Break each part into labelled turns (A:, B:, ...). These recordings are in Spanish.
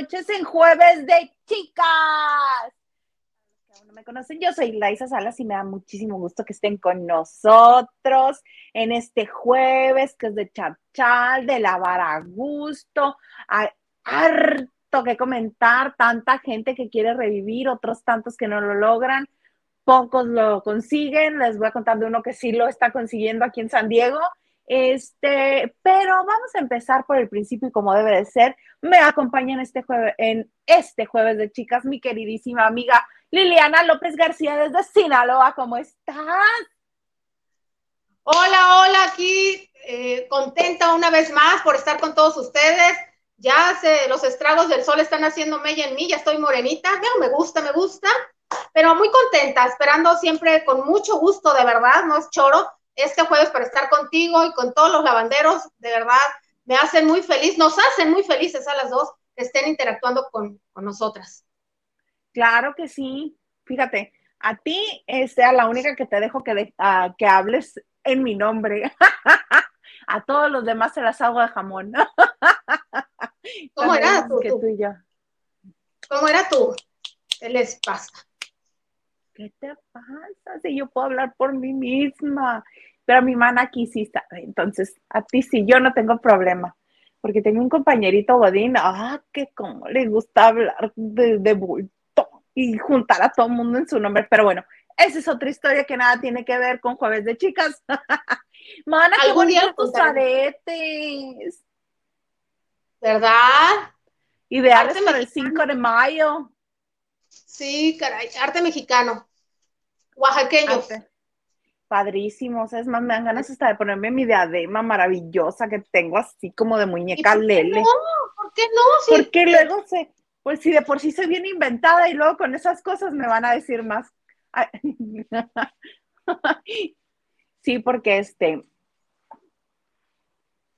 A: noches en jueves de chicas. Que aún no me conocen, yo soy Laisa Salas y me da muchísimo gusto que estén con nosotros en este jueves que es de chachal, de lavar a gusto. Hay harto que comentar, tanta gente que quiere revivir, otros tantos que no lo logran. Pocos lo consiguen. Les voy a contar de uno que sí lo está consiguiendo aquí en San Diego este, pero vamos a empezar por el principio y como debe de ser. Me acompaña en este jueves, en este jueves de chicas, mi queridísima amiga Liliana López García desde Sinaloa. ¿Cómo estás?
B: Hola, hola, aquí eh, contenta una vez más por estar con todos ustedes. Ya se, los estragos del sol están haciendo mella en mí, ya estoy morenita. me gusta, me gusta, pero muy contenta, esperando siempre con mucho gusto, de verdad, no es choro este jueves para estar contigo y con todos los lavanderos. De verdad, me hacen muy feliz, nos hacen muy felices a las dos que estén interactuando con, nosotras.
A: Claro que sí. Fíjate, a ti sea la única que te dejo que, que hables en mi nombre. a todos los demás se las hago de jamón.
B: ¿Cómo era tú? ¿Cómo era tú? ¿Qué les pasa?
A: ¿Qué te pasa? Si yo puedo hablar por mí misma. Pero mi mana aquí sí está. Entonces, a ti sí, yo no tengo problema. Porque tengo un compañerito Godín, ah, que como le gusta hablar de, de bulto y juntar a todo el mundo en su nombre. Pero bueno, esa es otra historia que nada tiene que ver con Jueves de Chicas. mana, qué bonitos tus aretes.
B: ¿Verdad?
A: Ideales para el 5 de mayo.
B: Sí, caray, arte mexicano. Oaxaqueño
A: padrísimos. Es más, me dan ganas hasta de ponerme mi diadema maravillosa que tengo así como de muñeca lele.
B: No, ¿por qué no?
A: Porque luego se, pues si de por sí soy bien inventada y luego con esas cosas me van a decir más. sí, porque este.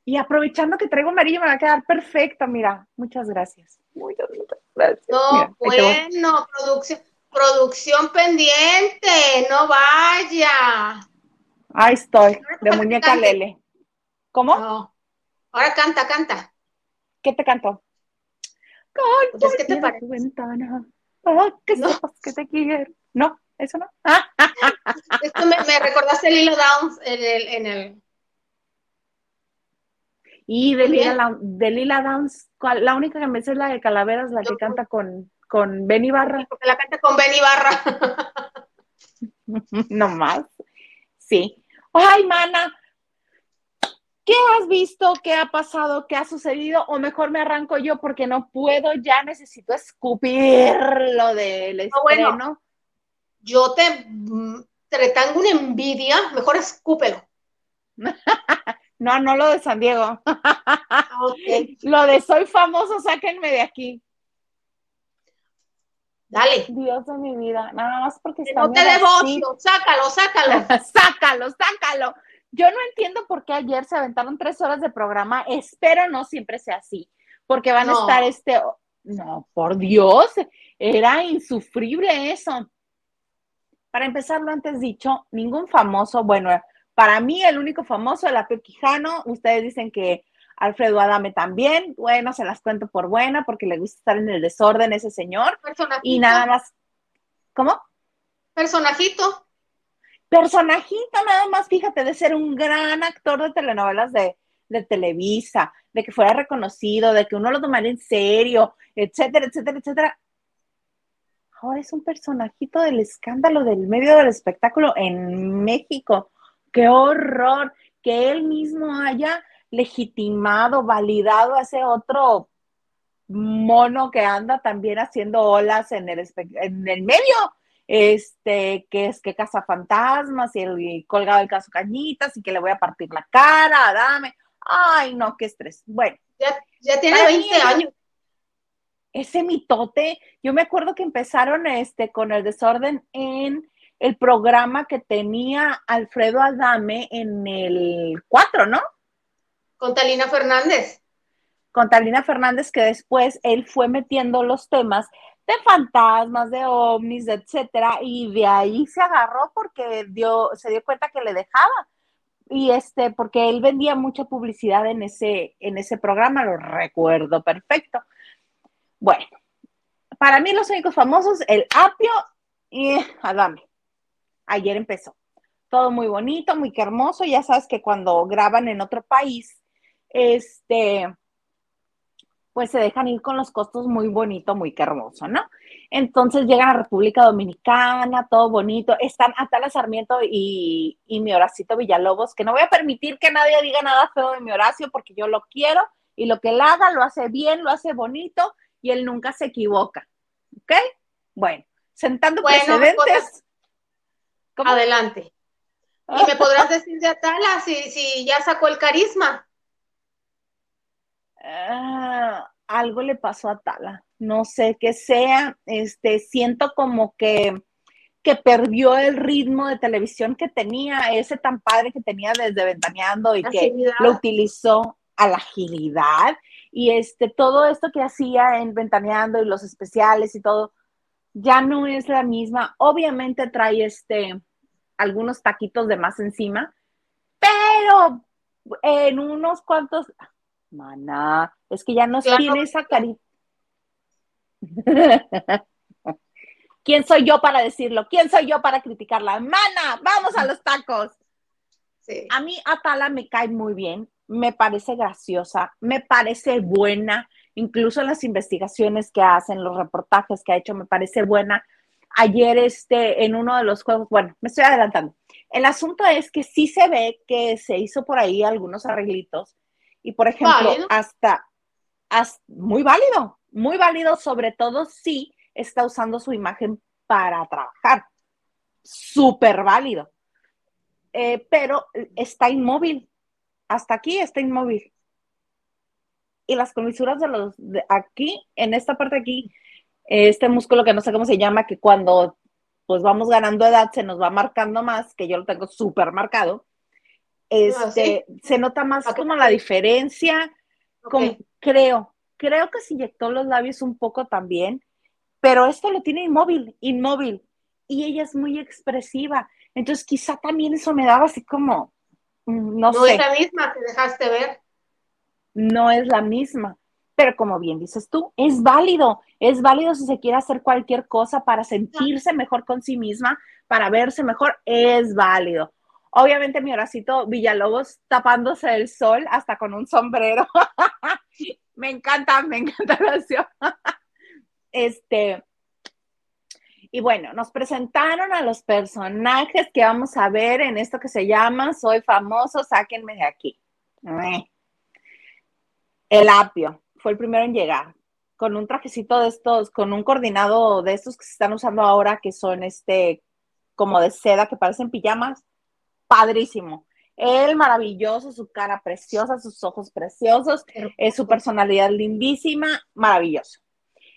A: Y aprovechando que traigo amarillo, me va a quedar perfecta, mira. Muchas gracias. Muchas,
B: gracias. No, bueno, producción Producción pendiente, no vaya.
A: Ahí estoy, de muñeca Lele. ¿Cómo?
B: No. Ahora canta, canta.
A: ¿Qué te?
B: Canta pues ¿Qué te parece? Tu ventana.
A: Que sepas que te quiero. No, eso no.
B: Esto me, me, recordaste el hilo Downs en el, en el...
A: Y de Lila, de Lila Downs, la única que me sé es la de Calaveras, la que canta con con Benny Barra.
B: Porque la canta con Benny Barra.
A: no más. Sí. Ay, mana, ¿qué has visto? ¿Qué ha pasado? ¿Qué ha sucedido? O mejor me arranco yo porque no puedo, ya necesito escupir lo del estreno. bueno,
B: yo te, te tengo una envidia, mejor escúpelo.
A: no, no lo de San Diego. Lo de soy famoso, sáquenme de aquí.
B: Dale.
A: Dios de mi vida, nada más porque está
B: No te devocio, sácalo, sácalo.
A: sácalo, sácalo. Yo no entiendo por qué ayer se aventaron tres horas de programa. Espero no siempre sea así, porque van a estar este. No, por Dios, era insufrible eso. Para empezar, lo antes dicho, ningún famoso, bueno, para mí el único famoso, el Quijano, ustedes dicen que Alfredo Adame también, bueno, se las cuento por buena porque le gusta estar en el desorden ese señor. Y nada más. ¿Cómo?
B: Personajito.
A: Personajito, nada más, fíjate, de ser un gran actor de telenovelas de, de Televisa, de que fuera reconocido, de que uno lo tomara en serio, etcétera, etcétera, etcétera. Ahora es un personajito del escándalo del medio del espectáculo en México. ¡Qué horror! Que él mismo haya legitimado, validado a ese otro mono que anda también haciendo olas en el, en el medio, este, que es que caza fantasmas y, el, colgado el caso Cañitas y que le voy a partir la cara, dame. Ay, no, qué estrés. Bueno.
B: Ya, tiene 20 años.
A: Ese mitote, yo me acuerdo que empezaron este, con el desorden en el programa que tenía Alfredo Adame en el 4, ¿no?
B: Con Talina Fernández.
A: Con Talina Fernández, que después él fue metiendo los temas de fantasmas, de ovnis, etcétera, y de ahí se agarró porque dio, se dio cuenta que le dejaba. y este, porque él vendía mucha publicidad en ese, en ese programa, lo recuerdo perfecto. Bueno, para mí los únicos famosos, el Apio y Adame. Ayer empezó. Todo muy bonito, muy hermoso. Ya sabes que cuando graban en otro país, este, pues se dejan ir con los costos muy bonito, muy hermoso, ¿no? Entonces llegan a República Dominicana, todo bonito. Están Atala Sarmiento y, y mi Horacito Villalobos, que no voy a permitir que nadie diga nada feo de mi Horacio porque yo lo quiero y lo que él haga lo hace bien, lo hace bonito y él nunca se equivoca. ¿Ok? Bueno, sentando precedentes.
B: Adelante. ¿Y me podrás decir de Atala si, si ya sacó el carisma?
A: Ah, algo le pasó a Tala. No sé qué sea. Este, siento como que, que perdió el ritmo de televisión que tenía, ese tan padre que tenía desde Ventaneando y que lo utilizó a la agilidad. Y este, todo esto que hacía en Ventaneando y los especiales y todo, ya no es la misma. Obviamente trae este algunos taquitos de más encima, pero en unos cuantos, Maná, es que ya no tiene esa carita. ¿Quién soy yo para decirlo? ¿Quién soy yo para criticarla? Mana, vamos a los tacos. A mí Atala me cae muy bien, me parece graciosa, me parece buena, incluso en las investigaciones que hacen, los reportajes que ha hecho, me parece buena. Ayer este, en uno de los juegos, bueno, me estoy adelantando. El asunto es que sí se ve que se hizo por ahí algunos arreglitos y por ejemplo, hasta, hasta, muy válido, muy válido, sobre todo si está usando su imagen para trabajar. Súper válido. Eh, pero está inmóvil. Hasta aquí está inmóvil. Y las comisuras de los de aquí, en esta parte de aquí, este músculo que no sé cómo se llama, que cuando pues vamos ganando edad se nos va marcando más, que yo lo tengo súper marcado este, se nota más como la diferencia, creo, creo que se inyectó los labios un poco también, pero esto lo tiene inmóvil, inmóvil, y ella es muy expresiva, entonces quizá también eso me daba así como, mm, no, sé.
B: No es la misma que dejaste ver.
A: No es la misma, pero como bien dices tú, es válido, es válido si se quiere hacer cualquier cosa para sentirse mejor con sí misma, para verse mejor, es válido. Obviamente mi horacito Villalobos tapándose el sol hasta con un sombrero. me encanta, me encanta la acción. este, y bueno, nos presentaron a los personajes que vamos a ver en esto que se llama Soy famoso, sáquenme de aquí. El apio fue el primero en llegar, con un trajecito de estos, con un coordinado de estos que se están usando ahora, que son este, como de seda, que parecen pijamas padrísimo. Él maravilloso, su cara preciosa, sus ojos preciosos, su personalidad lindísima, maravilloso.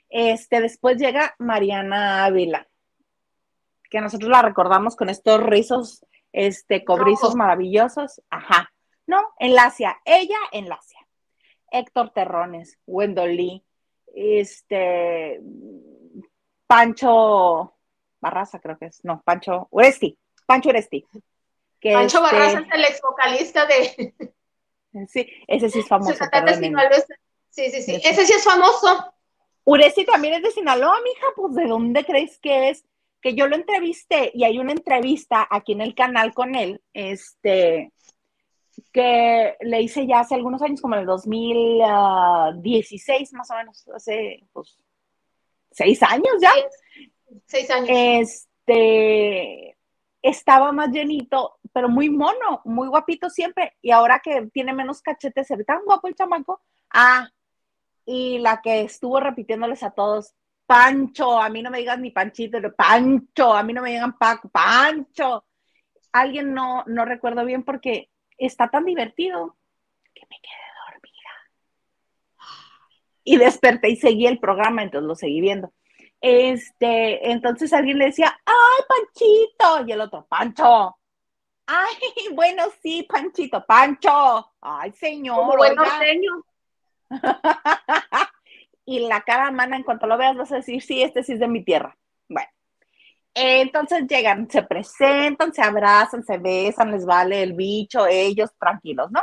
A: Este, después llega Mariana Ávila, que nosotros la recordamos con estos rizos, este, cobrizos maravillosos. Ajá. No, en Lacia, ella en Lacia. Héctor Terrones, Wendolí, este, Pancho Barraza, creo que es, no, Pancho Uresti, Pancho Uresti.
B: Pancho este... Barraza es el ex vocalista de.
A: Sí, ese sí es famoso.
B: Sí, sí, sí. Ese sí es famoso.
A: Uresti también es de Sinaloa, mija. Pues, ¿de dónde crees que es? Que yo lo entrevisté y hay una entrevista aquí en el canal con él, este, que le hice ya hace algunos años, como en el 2016 más o menos, hace pues seis años ya.
B: Seis años.
A: Este, estaba más llenito, pero muy mono, muy guapito siempre. Y ahora que tiene menos cachetes, se tan guapo el chamaco. Ah, y la que estuvo repitiéndoles a todos, Pancho, a mí no me digan ni Panchito, Pancho, a mí no me digan Paco, Pancho. Alguien no, no recuerdo bien porque está tan divertido que me quedé dormida. Y desperté y seguí el programa, entonces lo seguí viendo. Este, entonces alguien le decía, ¡ay, Panchito! Y el otro, Pancho. Ay, bueno, sí, Panchito, Pancho. Ay, señor.
B: bueno, señor.
A: y la cara mana, en cuanto lo veas, vas a decir, sí, este sí es de mi tierra. Bueno. Entonces llegan, se presentan, se abrazan, se besan, les vale el bicho, ellos tranquilos, ¿no?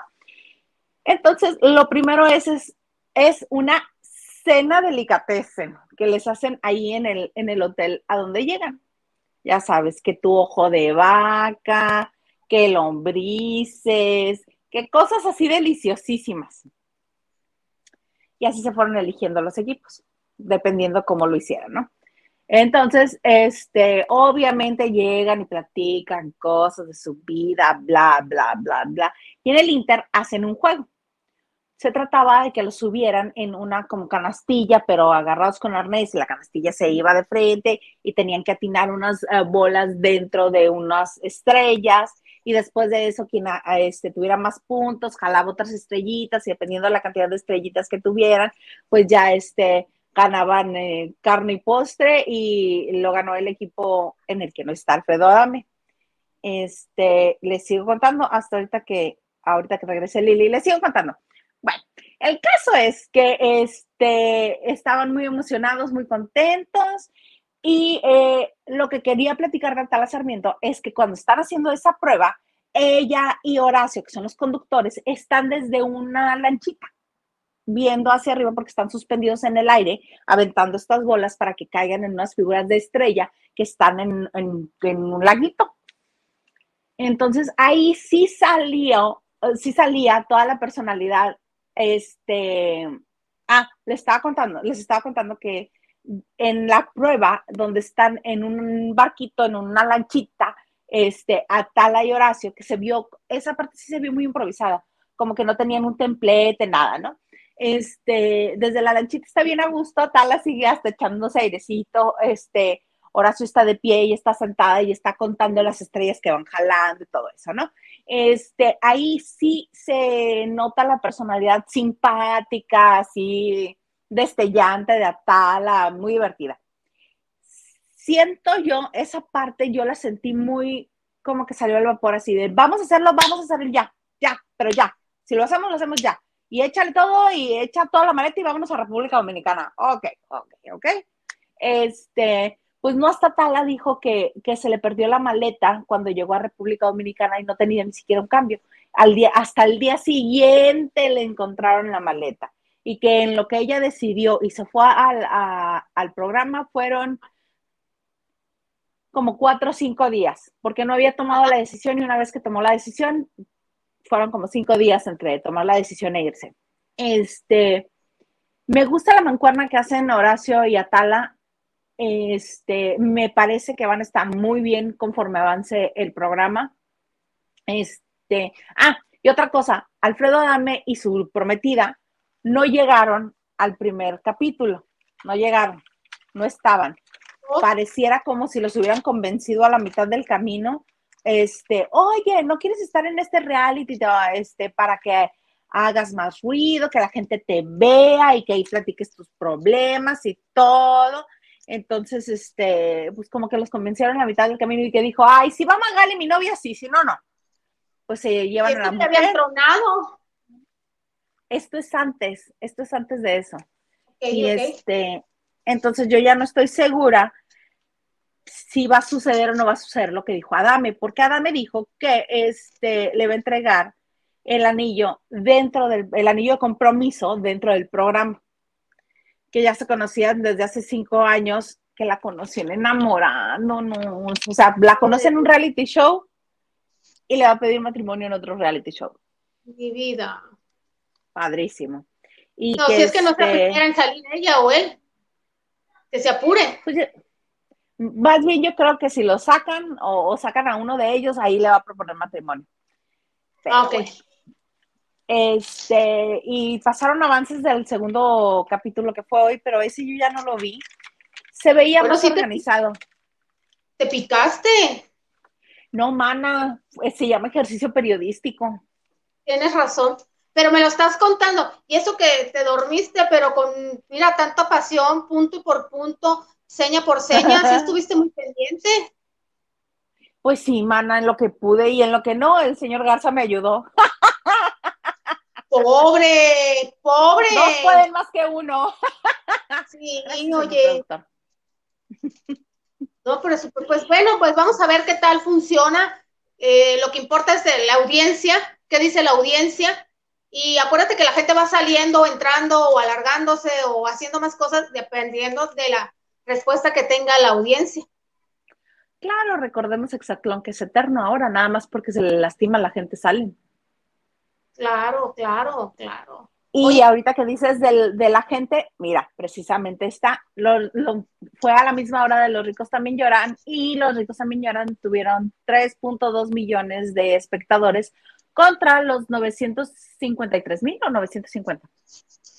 A: Entonces, lo primero es, es, es una cena delicatessen que les hacen ahí en el, en el hotel a donde llegan. Ya sabes, que tu ojo de vaca, que lombrices, que cosas así deliciosísimas. Y así se fueron eligiendo los equipos, dependiendo cómo lo hicieran, ¿no? Entonces, este, obviamente llegan y platican cosas de su vida, bla, bla, bla, bla. Y en el Inter hacen un juego. Se trataba de que los subieran en una como canastilla, pero agarrados con arnés y la canastilla se iba de frente y tenían que atinar unas uh, bolas dentro de unas estrellas y después de eso quien a, a este, tuviera más puntos jalaba otras estrellitas y dependiendo de la cantidad de estrellitas que tuvieran, pues ya este ganaban eh, carne y postre y lo ganó el equipo en el que no está Alfredo Adame. Este, les sigo contando hasta ahorita que, ahorita que regrese Lili, les sigo contando. El caso es que este, estaban muy emocionados, muy contentos y eh, lo que quería platicar de Tala Sarmiento es que cuando están haciendo esa prueba, ella y Horacio, que son los conductores, están desde una lanchita viendo hacia arriba porque están suspendidos en el aire, aventando estas bolas para que caigan en unas figuras de estrella que están en, un laguito. Entonces ahí sí salió, sí salía toda la personalidad. Este, ah, les estaba contando, les estaba contando que en la prueba donde están en un barquito, en una lanchita, este, Atala y Horacio, que se vio, esa parte sí se vio muy improvisada, como que no tenían un templete, nada, ¿no? este, desde la lanchita está bien a gusto, Tala sigue hasta echándose airecito, este, Horacio está de pie y está sentada y está contando las estrellas que van jalando y todo eso, ¿no? Este, ahí sí se nota la personalidad simpática, así destellante de Atala, muy divertida. Siento yo, esa parte yo la sentí muy como que salió el vapor así de, vamos a hacerlo, vamos a hacerlo ya, ya, pero ya. Si lo hacemos, lo hacemos ya y échale todo y echa toda la maleta y vámonos a República Dominicana. Ok, ok, ok. Este, pues no hasta Tala dijo que, que, se le perdió la maleta cuando llegó a República Dominicana y no tenía ni siquiera un cambio. Al día, hasta el día siguiente le encontraron la maleta y que en lo que ella decidió y se fue al, al programa fueron como cuatro o cinco días, porque no había tomado la decisión y una vez que tomó la decisión, fueron como cinco días entre tomar la decisión e irse. Este, me gusta la mancuerna que hacen Horacio y Atala. Este, me parece que van a estar muy bien conforme avance el programa. Este, ah, y otra cosa, Alfredo Adame y su prometida no llegaron al primer capítulo, no llegaron, no estaban. Oh. Pareciera como si los hubieran convencido a la mitad del camino este, oye, ¿no quieres estar en este reality este, para que hagas más ruido, que la gente te vea y que ahí platiques tus problemas y todo? Entonces, este, pues como que los convencieron a la mitad del camino y que dijo, ay, si va Magali, mi novia, sí, si no, no. Pues se llevan a la mujer.
B: habían tronado?
A: Esto es antes, esto es antes de eso. y este, entonces yo ya no estoy segura si va a suceder o no va a suceder lo que dijo Adame, porque Adame dijo que este, le va a entregar el anillo dentro del el anillo de compromiso dentro del programa, que ya se conocían desde hace cinco años, que la conocían enamorando, no, o sea, la conocen en un reality show y le va a pedir matrimonio en otro reality show.
B: Mi vida.
A: Padrísimo.
B: Y no, si es que no se este en salir ella o él, que se apure.
A: Pues, más bien yo creo que si lo sacan o, sacan a uno de ellos, ahí le va a proponer matrimonio.
B: Ah, ok.
A: Este, y pasaron avances del segundo capítulo que fue hoy, pero ese yo ya no lo vi. Se veía más organizado.
B: Te, picaste?
A: No, mana, se llama ejercicio periodístico.
B: Tienes razón, pero me lo estás contando. Y eso que te dormiste, pero con, mira, tanta pasión, punto por punto, seña por seña, ¿sí estuviste muy pendiente?
A: Pues sí, mana, en lo que pude y en lo que no, el señor Garza me ayudó.
B: Pobre, pobre.
A: Dos pueden más que uno.
B: Sí, oye. No, pero pues bueno, pues vamos a ver qué tal funciona. Eh, lo que importa es la audiencia, qué dice la audiencia. Y acuérdate que la gente va saliendo, entrando o alargándose o haciendo más cosas dependiendo de la respuesta que tenga la audiencia.
A: Claro, recordemos Exatlón que es eterno ahora, nada más porque se le lastima a la gente salen.
B: Claro, claro, claro.
A: Y ahorita que dices de la gente, mira, precisamente está, fue a la misma hora de Los ricos también lloran y Los ricos también lloran tuvieron 3.2 millones de espectadores contra los 953 mil o 950.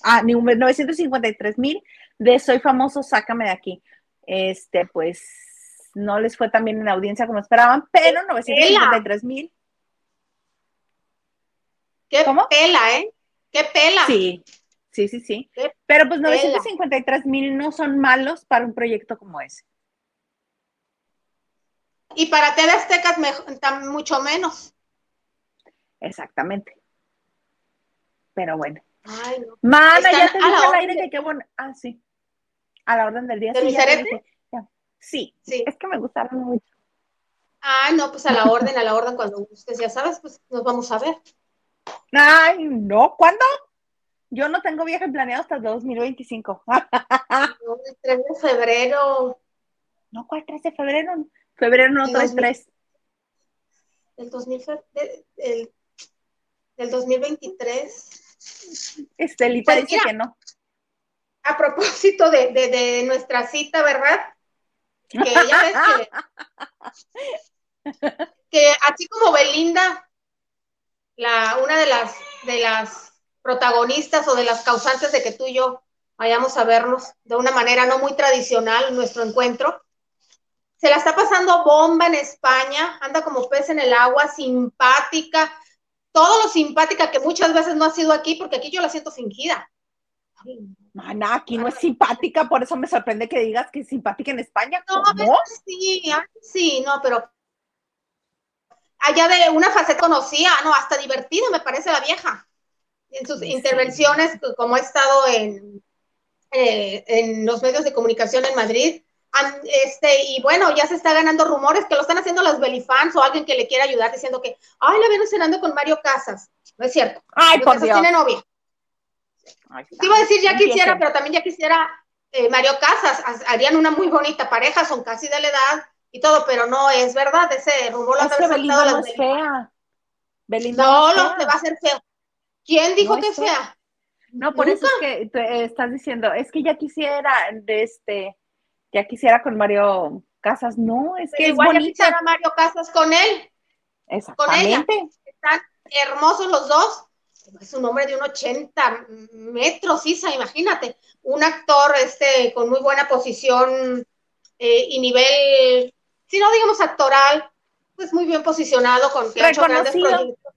A: Ah, 953 mil de Soy famoso, sácame de aquí. Este, pues no les fue tan bien en audiencia como esperaban, pero 953 mil.
B: Qué ¿Cómo? pela, ¿eh? Qué pela.
A: Sí, sí, sí, sí. Pero pues 953 mil no son malos para un proyecto como ese.
B: Y para TV Aztecas mucho menos.
A: Exactamente. Pero bueno. Ay, no. Mana, ya te dije al aire que qué bueno. Ah, sí. A la orden del día.
B: ¿De
A: sí, sí, Es que me gustaron mucho.
B: Ah, no, pues a la orden, a la orden cuando ustedes ya sabes, pues nos vamos a ver.
A: Ay, no, ¿cuándo? Yo no tengo viaje planeado hasta el 2025.
B: no, el 3 de febrero.
A: No, ¿cuál 3 de febrero? Febrero no trae 3.
B: El 2000, el, el 2023.
A: Estelita pues dice que no.
B: A propósito de, de, de, nuestra cita, ¿verdad? Que ya ves que, que así como Belinda la, una de las, de las protagonistas o de las causantes de que tú y yo vayamos a vernos de una manera no muy tradicional nuestro encuentro. Se la está pasando bomba en España, anda como pez en el agua, simpática, todo lo simpática que muchas veces no ha sido aquí, porque aquí yo la siento fingida.
A: Mana, aquí no es simpática, por eso me sorprende que digas que es simpática en España.
B: No, sí, sí, no, pero allá de una faceta conocía, no, hasta divertido me parece la vieja. En sus intervenciones, como ha estado en, eh, en los medios de comunicación en Madrid, este, y bueno, ya se está ganando rumores que lo están haciendo las Belifans o alguien que le quiera ayudar diciendo que, ay, la vieron cenando con Mario Casas. No es cierto.
A: Ay, por Dios.
B: tiene novia. Te iba a decir ya quisiera, pero también ya quisiera eh, Mario Casas. Harían una muy bonita pareja, son casi de la edad y todo, pero no es verdad, ese rumor lo
A: es que Belinda no es fea.
B: Belinda no, no, te va a ser feo. ¿Quién dijo que es fea?
A: No, por eso es que te estás diciendo, es que ya quisiera de este, ya quisiera con Mario Casas, no, es que igual es ya quisiera
B: Mario Casas con él.
A: Exactamente. Con ella.
B: Están hermosos los dos. Es un hombre de un 80 metros, Isa, imagínate. Un actor este, con muy buena posición eh, y nivel si no digamos actoral, pues muy bien posicionado, con que grandes proyectos.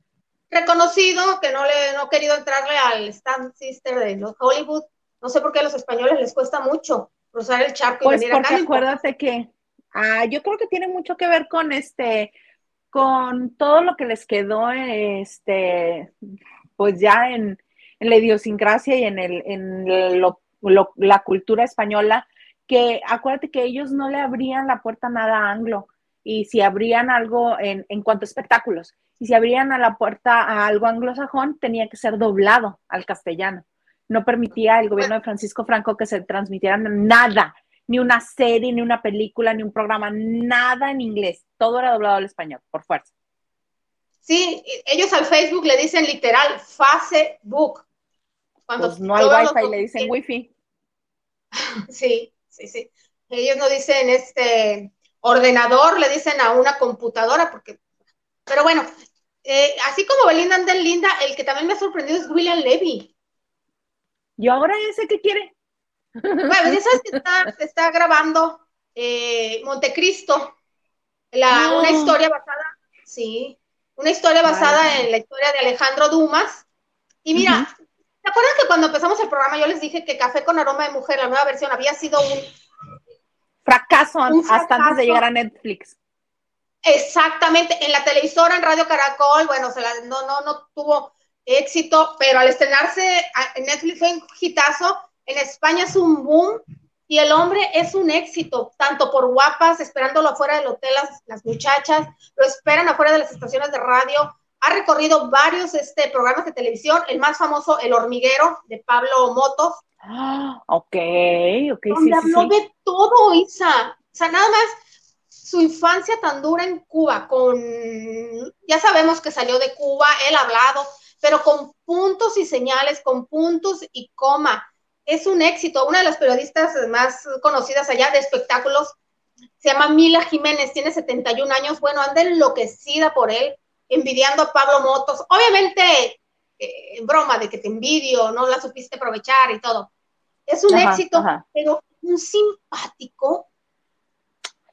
B: Reconocido, que no le no ha querido entrarle al Stand Sister de los Hollywood. No sé por qué a los españoles les cuesta mucho cruzar el charco
A: pues
B: y
A: venir porque acuérdate que ah, yo creo que tiene mucho que ver con este con todo lo que les quedó este pues ya en, la idiosincrasia y en el en la cultura española que acuérdate que ellos no le abrían la puerta a nada anglo y si abrían algo en, en cuanto a espectáculos y si abrían a la puerta a algo anglosajón tenía que ser doblado al castellano. No permitía el gobierno de Francisco Franco que se transmitieran nada, ni una serie, ni una película, ni un programa, nada en inglés. Todo era doblado al español, por fuerza.
B: Sí, ellos al Facebook le dicen literal Facebook.
A: Cuando pues no hay wifi, le dicen wifi.
B: Sí, sí, sí. Ellos no dicen este ordenador, le dicen a una computadora, porque, pero bueno, eh, así como Belinda anda linda, el que también me ha sorprendido es William Levy.
A: ¿Y ahora ese qué quiere?
B: Bueno, ya sabes que está, está grabando eh, Montecristo, la, una historia basada, sí, una historia basada en la historia de Alejandro Dumas. Y mira, ¿Se acuerdan que cuando empezamos el programa yo les dije que Café con Aroma de Mujer, la nueva versión, había sido un
A: fracaso, hasta antes de llegar a Netflix?
B: Exactamente, en la televisora, en Radio Caracol, bueno, no, no, no tuvo éxito, pero al estrenarse en Netflix fue un hitazo, en España es un boom, y el hombre es un éxito, tanto por guapas, esperándolo afuera del hotel, las, las muchachas, lo esperan afuera de las estaciones de radio, ha recorrido varios este, programas de televisión, el más famoso, El Hormiguero, de Pablo Motos.
A: Ah, ok, ok.
B: Donde habló de todo, Isa. O sea, nada más su infancia tan dura en Cuba, con, ya sabemos que salió de Cuba, él ha hablado, pero con puntos y señales, con puntos y coma. Es un éxito. Una de las periodistas más conocidas allá de espectáculos se llama Mila Jiménez, tiene 71 años. Bueno, anda enloquecida por él envidiando a Pablo Motos. Obviamente, eh, en broma de que te envidio, no la supiste aprovechar y todo. Es un éxito, pero un simpático.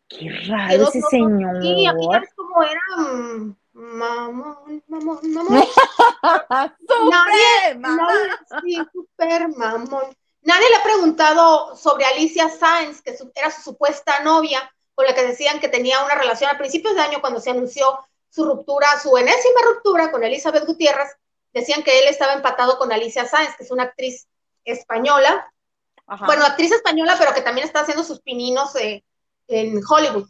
A: Qué raro ese señor.
B: Sí, aquí ya ves cómo era. Mm, mamón, mamón, mamón.
A: nadie,
B: sí, super mamón. Nadie le ha preguntado sobre Alicia Sáenz, que era su supuesta novia, con la que decían que tenía una relación a principios de año cuando se anunció su ruptura, su enésima ruptura con Elizabeth Gutiérrez, decían que él estaba empatado con Alicia Sáenz, que es una actriz española, bueno, actriz española, pero que también está haciendo sus pininos eh, en Hollywood,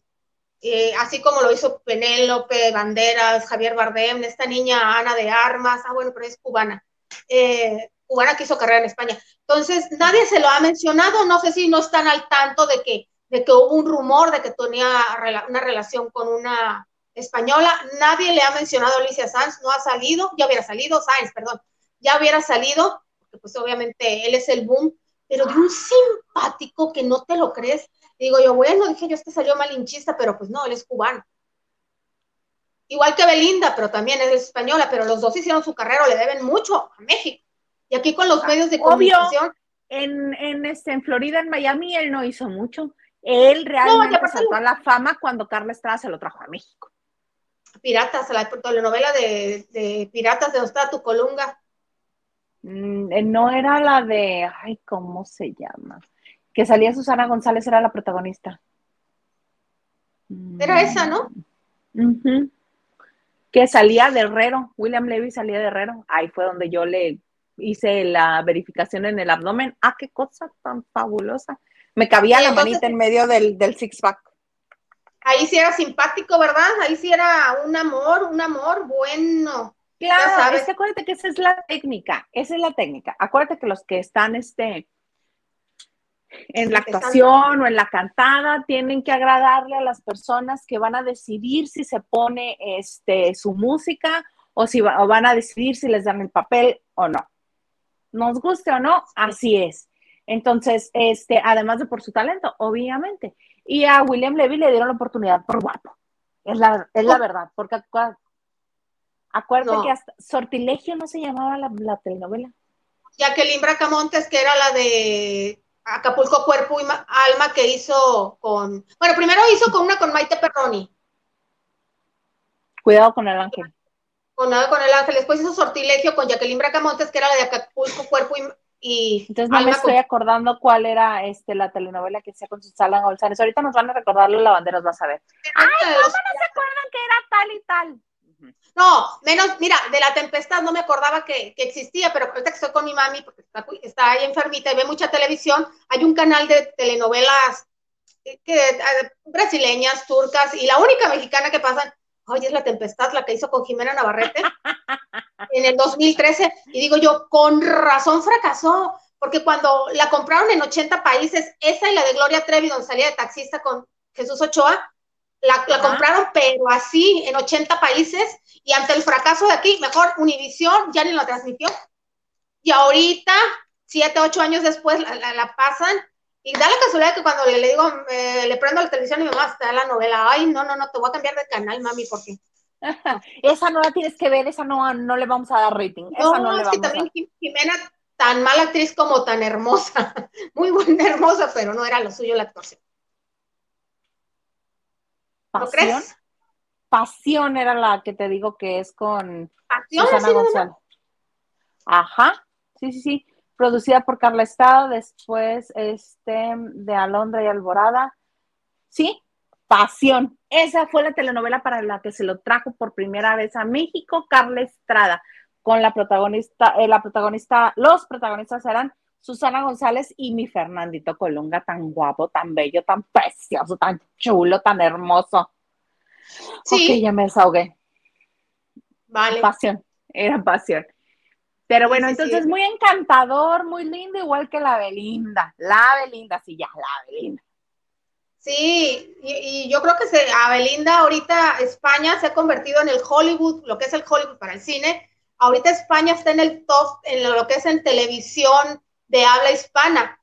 B: eh, así como lo hizo Penélope, Banderas, Javier Bardem, esta niña Ana de Armas, ah, bueno, pero es cubana, eh, cubana que hizo carrera en España. Entonces, nadie se lo ha mencionado, no sé si no están al tanto de que, de que hubo un rumor de que tenía una relación con una española. Nadie le ha mencionado a Alicia Sanz, no ha salido, ya hubiera salido, Sanz, perdón, ya hubiera salido, porque pues obviamente él es el boom, pero de un simpático que no te lo crees. Digo yo, bueno, dije yo, este salió malinchista, pero pues no, él es cubano. Igual que Belinda, pero también es española, pero los dos hicieron su carrera, le deben mucho a México. Y aquí con los medios de comunicación.
A: En, en, este, en Florida, en Miami, él no hizo mucho. Él realmente saltó a la fama cuando Carla Estrada se lo trajo a México.
B: Piratas, la telenovela de, de Piratas de donde tu colunga.
A: Mm, eh, no era la de, ay, ¿cómo se llama? Que salía Susana González, era la protagonista.
B: Era esa, ¿no?
A: Que salía de Herrero, William Levy salía de Herrero. Ahí fue donde yo le hice la verificación en el abdomen. Ah, qué cosa tan fabulosa. Me cabía la manita en medio del, del six-pack
B: ahí sí era simpático, ¿verdad? Ahí sí era un amor, un amor bueno.
A: Claro, es que acuérdate que esa es la técnica, esa es la técnica. Acuérdate que los que están este, en la actuación o en la cantada tienen que agradarle a las personas que van a decidir si se pone este, su música o si van a decidir si les dan el papel o no. Nos guste o no, así es. Entonces, este, además de por su talento, obviamente. Y a William Levy le dieron la oportunidad por guapo. Es la, es la oh. verdad, porque acuérdate que hasta Sortilegio no se llamaba la, la telenovela.
B: Jacqueline Bracamontes, que era la de Acapulco Cuerpo y Alma que hizo con, bueno, primero hizo con una con Maite Perroni.
A: Cuidado con el ángel.
B: Con, con el ángel. Después hizo Sortilegio con Jacqueline Bracamontes, que era la de Acapulco Cuerpo y, y
A: Entonces no me estoy acordando cuál era este la telenovela que hacía con Susana González. Ahorita nos van a recordar la bandera, nos vas a ver. Ay, ¿cómo no se acuerdan que era tal y tal?
B: No, menos, mira, de la tempestad no me acordaba que, existía, pero ahorita que estoy con mi mami, porque está, ahí enfermita y ve mucha televisión, hay un canal de telenovelas eh, que, eh, brasileñas, turcas, y la única mexicana que pasan, oye, es la tempestad, la que hizo con Jimena Navarrete. en el 2013 y digo yo, con razón fracasó, porque cuando la compraron en 80 países, esa y la de Gloria Trevi, donde salía de taxista con Jesús Ochoa, la, compraron, pero así, en 80 países, y ante el fracaso de aquí, mejor Univisión ya ni la transmitió. Y ahorita, siete, ocho años después, la, pasan, y da la casualidad que cuando le, le digo, eh, le prendo la televisión y mi mamá está la novela, ay, no, no, no, te voy a cambiar de canal, mami, porque
A: esa no la tienes que ver, esa no, no le vamos a dar rating.
B: no, no es que también Jimena, tan mala actriz como tan hermosa, muy buena, hermosa, pero no era lo suyo la actuación.
A: ¿No crees? Pasión era la que te digo que es con Pasión, Susana Ajá, sí, sí, sí. Producida por Carla Estado, después este de Alondra y Alborada. Sí, Pasión. Esa fue la telenovela para la que se lo trajo por primera vez a México, Carla Estrada, con la protagonista, eh, la protagonista, los protagonistas eran Susana González y mi Fernandito Colunga, tan guapo, tan bello, tan precioso, tan chulo, tan hermoso. Sí. Ok, ya me desahogué.
B: Vale.
A: Pasión, era pasión. Pero bueno, entonces muy encantador, muy lindo, igual que la Belinda. La Belinda, sí, ya, la Belinda.
B: Sí, y, yo creo que se, a Belinda ahorita España se ha convertido en el Hollywood, lo que es el Hollywood para el cine. Ahorita España está en el top, en lo que es en televisión de habla hispana,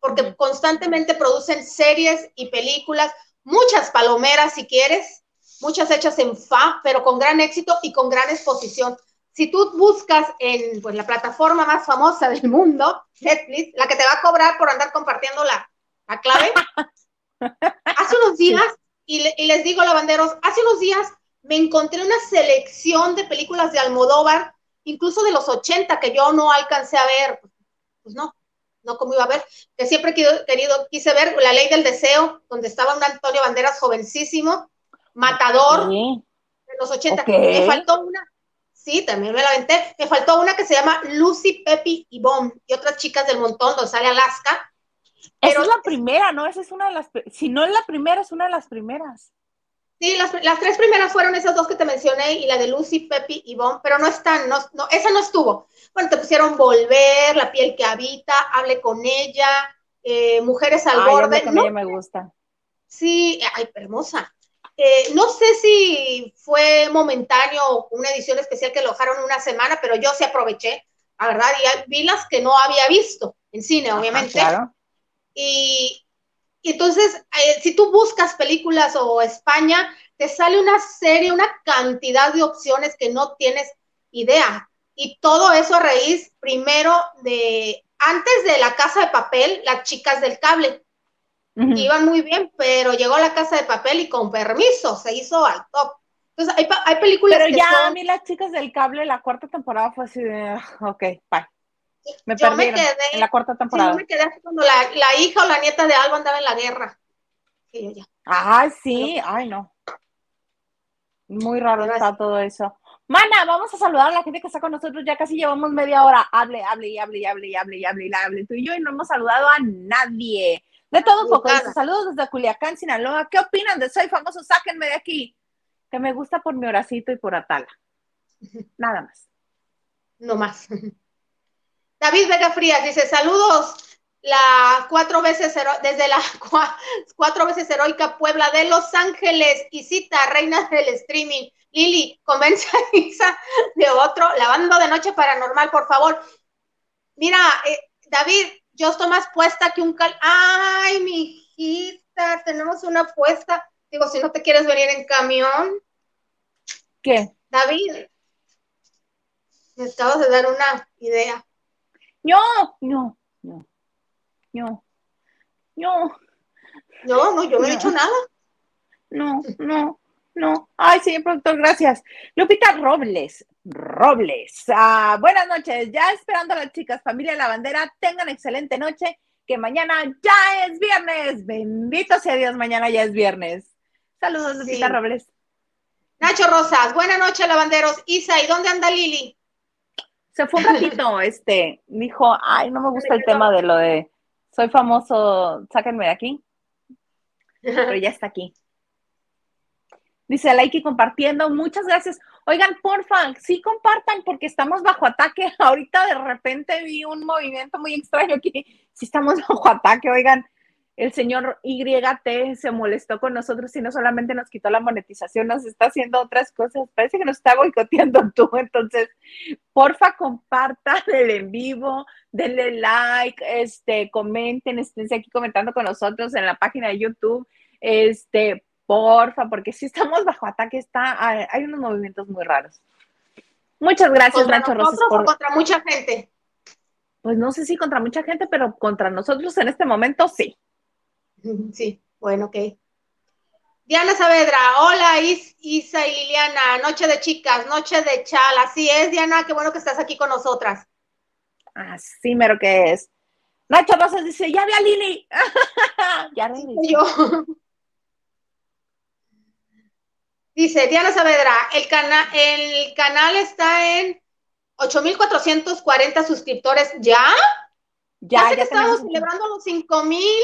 B: porque constantemente producen series y películas, muchas palomeras si quieres, muchas hechas en fa, pero con gran éxito y con gran exposición. Si tú buscas en pues, la plataforma más famosa del mundo, Netflix, la que te va a cobrar por andar compartiendo la, la clave, hace unos días, y, y, les digo, lavanderos, hace unos días me encontré una selección de películas de Almodóvar, incluso de los 80, que yo no alcancé a ver. Pues no, no como iba a ver, que siempre he querido, quise ver La Ley del Deseo, donde estaba un Antonio Banderas jovencísimo, matador, de los 80. Me faltó una, sí, también me la aventé, me faltó una que se llama Lucy, Pepi y Bomb, y otras chicas del montón, donde sale Alaska,
A: esa es la primera, ¿no? Esa es una de las, si no es la primera, es una de las primeras.
B: Sí, las, tres primeras fueron esas dos que te mencioné y la de Lucy, Pepi y Bon, pero no están, no, no, esa no estuvo. Bueno, te pusieron Volver, La piel que habita, Hable con ella, eh, Mujeres al borde.
A: no, me gusta.
B: Sí, ay, hermosa. Eh, no sé si fue momentáneo una edición especial que lo dejaron una semana, pero yo sí aproveché, la verdad, y vi las que no había visto en cine, obviamente. claro. Y, entonces, eh, si tú buscas películas o España, te sale una serie, una cantidad de opciones que no tienes idea. Y todo eso a raíz, primero, de antes de la casa de papel, las chicas del cable. Iban muy bien, pero llegó la casa de papel y con permiso se hizo al top. Entonces, hay, hay películas
A: pero ya a mí las chicas del cable, la cuarta temporada fue así de, ah, ok, bye. Me yo me quedé, en la cuarta temporada.
B: yo me quedé cuando la, hija o la nieta de Alba andaba en la guerra.
A: Ay, sí, ay, no. Muy raro está todo eso. Mana, vamos a saludar a la gente que está con nosotros. Ya casi llevamos media hora. Hable, hable y hable y hable y hable y hable y hable. Tú y yo y no hemos saludado a nadie. De todo un poco. Saludos desde Culiacán, Sinaloa. ¿Qué opinan de Soy Famoso? Sáquenme de aquí. Que me gusta por mi horacito y por Atala. Nada más.
B: No más. David Vega Frías dice, saludos, la cuatro veces desde la cuatro veces heroica Puebla de Los Ángeles, Isita, reina del streaming. Lili, convence a Isa de otro, lavando de noche paranormal, por favor. Mira, eh, David, yo estoy más puesta que un cal. Ay, mi hijita, tenemos una puesta. Digo, si no te quieres venir en camión.
A: ¿Qué?
B: David, me acabas de dar una idea.
A: No, no, no, no, no.
B: No, no, yo no, he dicho nada.
A: No, no, no. Ay, señor productor, gracias. Lupita Robles, Robles. Ah, buenas noches, ya esperando a las chicas, familia de la bandera, tengan excelente noche, que mañana ya es viernes. Bendito sea Dios, mañana ya es viernes. Saludos, Lupita Robles.
B: Nacho Rosas, buenas noches, lavanderos. Isa, ¿y dónde anda Lili?
A: se fue un ratito, este, dijo, ay, no me gusta el tema de lo de soy famoso, sáquenme de aquí. Pero ya está aquí. Dice Laiki compartiendo, muchas gracias. Oigan, porfa, sí compartan porque estamos bajo ataque. Ahorita de repente vi un movimiento muy extraño aquí. Sí estamos bajo ataque, oigan el señor YT se molestó con nosotros y no solamente nos quitó la monetización, nos está haciendo otras cosas. Parece que nos está boicoteando tú. Entonces, porfa, compartan el en vivo, denle like, este, comenten, estén aquí comentando con nosotros en la página de YouTube. Este, porfa, porque si estamos bajo ataque, está, hay unos movimientos muy raros. Muchas gracias,
B: Nacho Rosas. Por... contra mucha gente?
A: Pues no sé si contra mucha gente, pero contra nosotros en este momento sí.
B: Sí, bueno, ok. Diana Saavedra, hola Isa y Liliana, noche de chicas, noche de chal, así es Diana, qué bueno que estás aquí con nosotras.
A: Así mero que es. Nacho Rosas dice, ya vi a Lili. ya
B: Yo. Dice Diana Saavedra, el, cana el canal está en 8.440 suscriptores. ¿Ya? Ya, ya, estamos celebrando los cinco mil.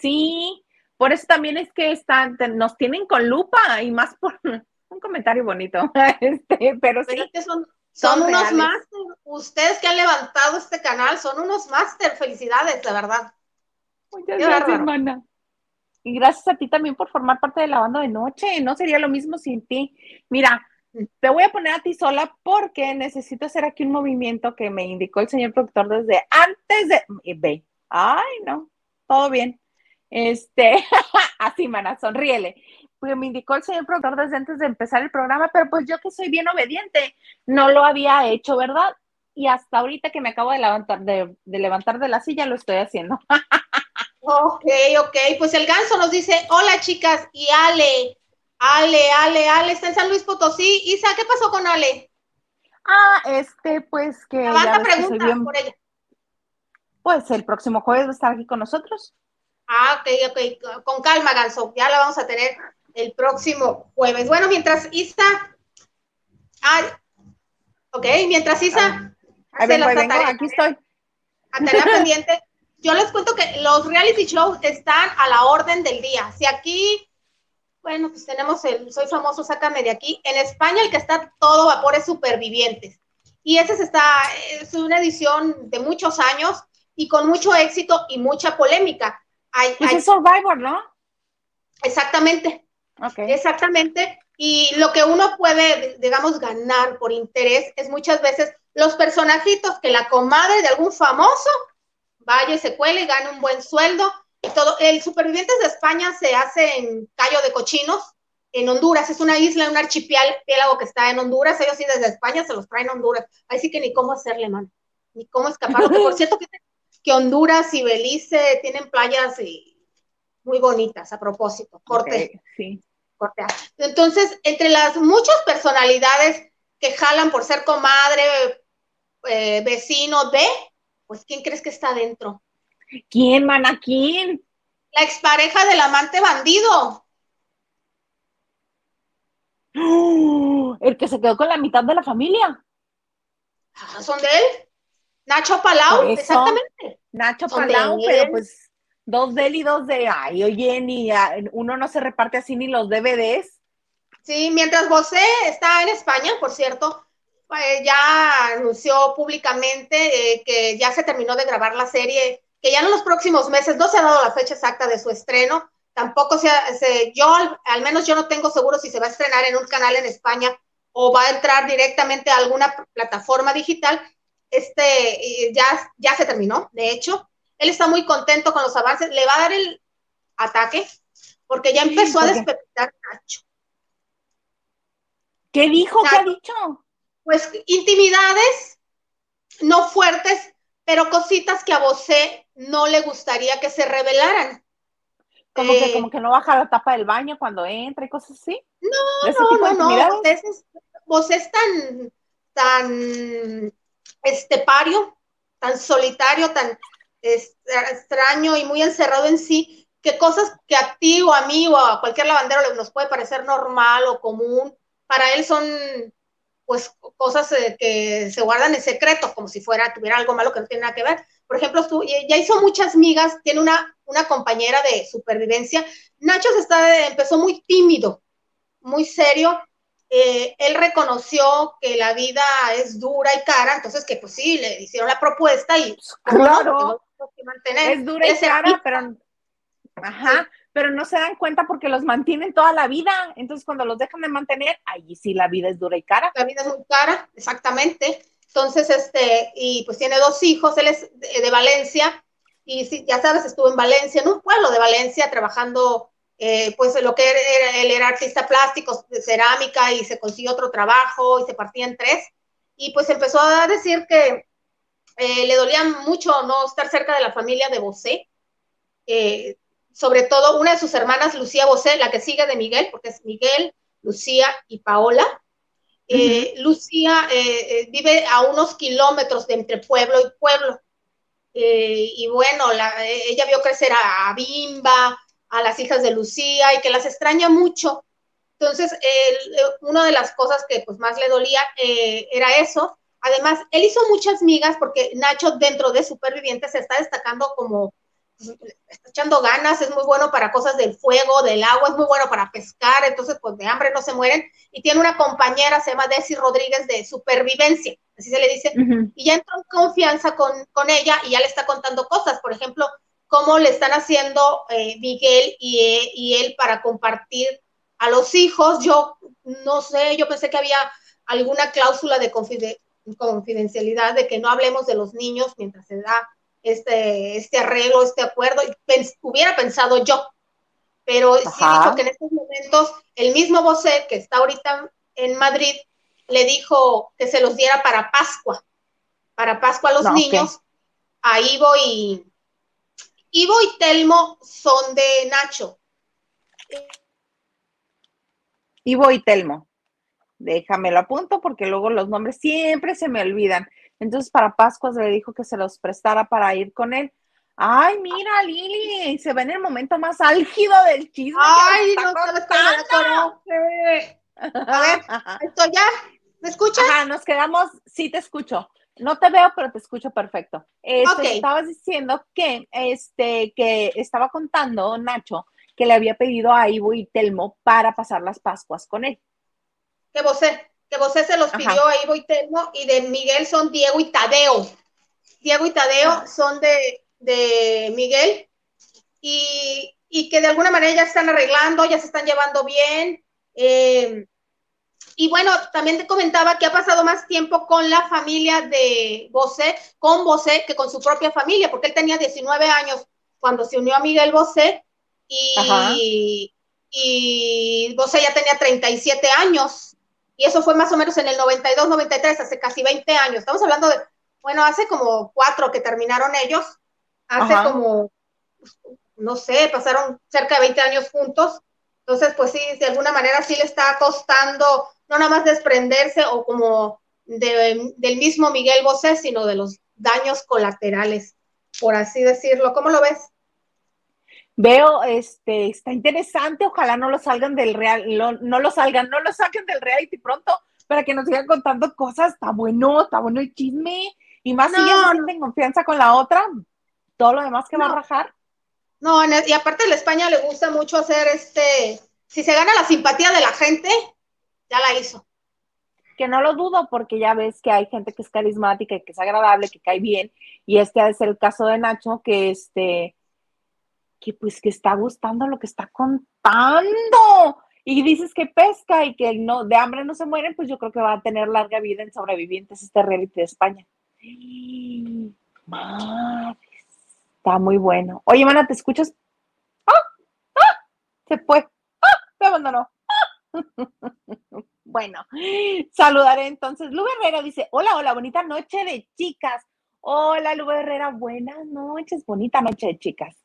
A: Sí, por eso también es que están, nos tienen con lupa y más por un comentario bonito. Este, pero, sí.
B: son, son, unos máster. Ustedes que han levantado este canal son unos máster. Felicidades, de verdad.
A: Muchas gracias, hermana. Y gracias a ti también por formar parte de la banda de noche. No sería lo mismo sin ti. Mira, te voy a poner a ti sola porque necesito hacer aquí un movimiento que me indicó el señor productor desde antes de. Ve. Ay, no. Todo bien. Este, así, mana, sonríele. Porque me indicó el señor productor desde antes de empezar el programa, pero pues yo que soy bien obediente, no lo había hecho, ¿verdad? Y hasta ahorita que me acabo de levantar de, levantar de la silla, lo estoy haciendo.
B: ok, ok. Pues el ganso nos dice, hola chicas, y Ale, Ale, Ale, Ale, está en San Luis Potosí. Isa, ¿qué pasó con Ale?
A: Ah, este, pues que.
B: Levanta pregunta por ella.
A: Pues el próximo jueves va a estar aquí con nosotros.
B: Ah, ok, ok. Con calma, Ganso. Ya la vamos a tener el próximo jueves. Bueno, mientras Isa. Ay, ok, mientras Isa.
A: Ah, aquí estoy.
B: A tener pendiente. Yo les cuento que los reality shows están a la orden del día. Si aquí, bueno, pues tenemos el Soy famoso, sácame de aquí. En España el que está todo vapor es Supervivientes. Y ese está, es una edición de muchos años y con mucho éxito y mucha polémica.
A: Hay, es Survivor, ¿no?
B: Exactamente. Exactamente. Y lo que uno puede, digamos, ganar por interés es muchas veces los personajitos que la comadre de algún famoso vaya y se cuele y gane un buen sueldo. Y todo. El Supervivientes de España se hace en Cayo de Cochinos, en Honduras. Es una isla, un archipiélago que está en Honduras. Ellos sí desde España se los traen a Honduras. Así que ni cómo hacerle, man. Ni cómo escapar. por cierto, que que Honduras y Belice tienen playas muy bonitas a propósito. Corte.
A: sí.
B: Corte. Entonces, entre las muchas personalidades que jalan por ser comadre, eh, vecino de, pues, ¿quién crees que está adentro?
A: ¿Quién, mana? ¿Quién?
B: La expareja del amante bandido.
A: el que se quedó con la mitad de la familia.
B: ¿Son de él? Nacho Palau, exactamente.
A: Nacho Palau, pero pues dos de él y dos de, ay, oye, ni uno no se reparte así ni los DVDs.
B: Sí, mientras José está en España, por cierto, pues ya anunció públicamente eh, que ya se terminó de grabar la serie, que ya en los próximos meses, no se ha dado la fecha exacta de su estreno, tampoco se, se yo, al menos yo no tengo seguro si se va a estrenar en un canal en España o va a entrar directamente a alguna plataforma digital, este ya, ya se terminó, de hecho. Él está muy contento con los avances. Le va a dar el ataque porque ya empezó a despertar Nacho.
A: ¿Qué dijo? ¿Qué ha dicho?
B: Pues intimidades, no fuertes, pero cositas que a Bosé no le gustaría que se revelaran.
A: Como, que, eh, como que no baja la tapa del baño cuando entra y cosas así.
B: No, no, no, no. Vos es tan, tan estepario, tan solitario, tan extraño y muy encerrado en sí, que cosas que a ti o a mí o a cualquier lavandero nos puede parecer normal o común, para él son pues cosas eh, que se guardan en secreto, como si fuera, tuviera algo malo que no tiene nada que ver. Por ejemplo, tú, ya hizo muchas migas, tiene una, una compañera de supervivencia. Nacho se está, empezó muy tímido, muy serio, eh, él reconoció que la vida es dura y cara, entonces que pues sí, le hicieron la propuesta y
A: claro, es dura y cara, pero ajá, pero no se dan cuenta porque los mantienen toda la vida, entonces cuando los dejan de mantener, ahí sí la vida es dura y cara.
B: La vida es muy cara, exactamente. Entonces, este, y pues tiene dos hijos, él es de, Valencia, y sí, ya sabes, estuvo en Valencia, en un pueblo de Valencia, trabajando eh, pues lo que era, él era artista plástico de cerámica y se consiguió otro trabajo y se partía en tres. Y pues empezó a decir que eh, le dolía mucho no estar cerca de la familia de Bosé. Eh, sobre todo una de sus hermanas, Lucía Bosé, la que sigue de Miguel, porque es Miguel, Lucía y Paola. Lucía vive a unos kilómetros de entre pueblo y pueblo. y bueno, ella vio crecer a Bimba, a las hijas de Lucía y que las extraña mucho. Entonces, una de las cosas que pues más le dolía eh, era eso. Además, él hizo muchas migas porque Nacho dentro de Supervivientes se está destacando como está echando ganas, es muy bueno para cosas del fuego, del agua, es muy bueno para pescar, entonces pues de hambre no se mueren. Y tiene una compañera, se llama Desi Rodríguez, de supervivencia, así se le dice, y ya entró en confianza con, ella y ya le está contando cosas, por ejemplo, cómo le están haciendo eh, Miguel y, y, él para compartir a los hijos. Yo no sé, yo pensé que había alguna cláusula de confidencialidad de que no hablemos de los niños mientras se da este, este arreglo, este acuerdo, y hubiera pensado yo. Pero sí dijo que en estos momentos el mismo Bosé, que está ahorita en Madrid, le dijo que se los diera para Pascua, para Pascua a los niños, a Ivo y Ivo y Telmo son de Nacho.
A: Ivo y Telmo. Déjame lo apunto porque luego los nombres siempre se me olvidan. Entonces para Pascuas le dijo que se los prestara para ir con él. Ay, mira, Lili, se ve en el momento más álgido del chisme.
B: Ay, no cómo A ver, esto ya, ¿me escuchas?
A: Ajá, nos quedamos, sí te escucho. No te veo, pero te escucho perfecto. Este, Estabas diciendo que, este, que estaba contando Nacho que le había pedido a Ivo y Telmo para pasar las Pascuas con él.
B: Que vos que José se los pidió a Ivo y Telmo, y de Miguel son Diego y Tadeo. Diego y Tadeo ah. son de, de Miguel, y, y, que de alguna manera ya se están arreglando, ya se están llevando bien. Eh, y bueno, también te comentaba que ha pasado más tiempo con la familia de Bosé, con Bosé, que con su propia familia, porque él tenía 19 años cuando se unió a Miguel Bosé y, y Bosé ya tenía 37 años y eso fue más o menos en el 92, 93, hace casi 20 años. Estamos hablando de, bueno, hace como cuatro que terminaron ellos, hace como, no sé, pasaron cerca de 20 años juntos. Entonces, pues sí, de alguna manera sí le está costando no nada más desprenderse o como del mismo Miguel Bosé, sino de los daños colaterales, por así decirlo. ¿Cómo lo ves?
A: Veo, este, está interesante, ojalá no lo salgan del real, no lo salgan, no lo saquen del reality pronto para que nos sigan contando cosas, está bueno, está bueno el chisme, y más si ya sienten confianza con la otra, todo lo demás que va a rajar.
B: No, y aparte a la España le gusta mucho hacer este, si se gana la simpatía de la gente, ya la hizo.
A: Que no lo dudo, porque ya ves que hay gente que es carismática, que es agradable, que cae bien, y este ha de ser el caso de Nacho, que este, que pues que está gustando lo que está contando. Y dices que pesca y que no, de hambre no se mueren, pues yo creo que va a tener larga vida en sobrevivientes este reality de España. está muy bueno. Oye, mana, ¿te escuchas? ¡Ah! ¡Ah! Se fue. ¡Ah! Me abandonó. bueno, saludaré entonces. Lu Herrera dice, hola, hola, bonita noche de chicas. Hola, Lu Herrera, buenas noches, bonita noche de chicas.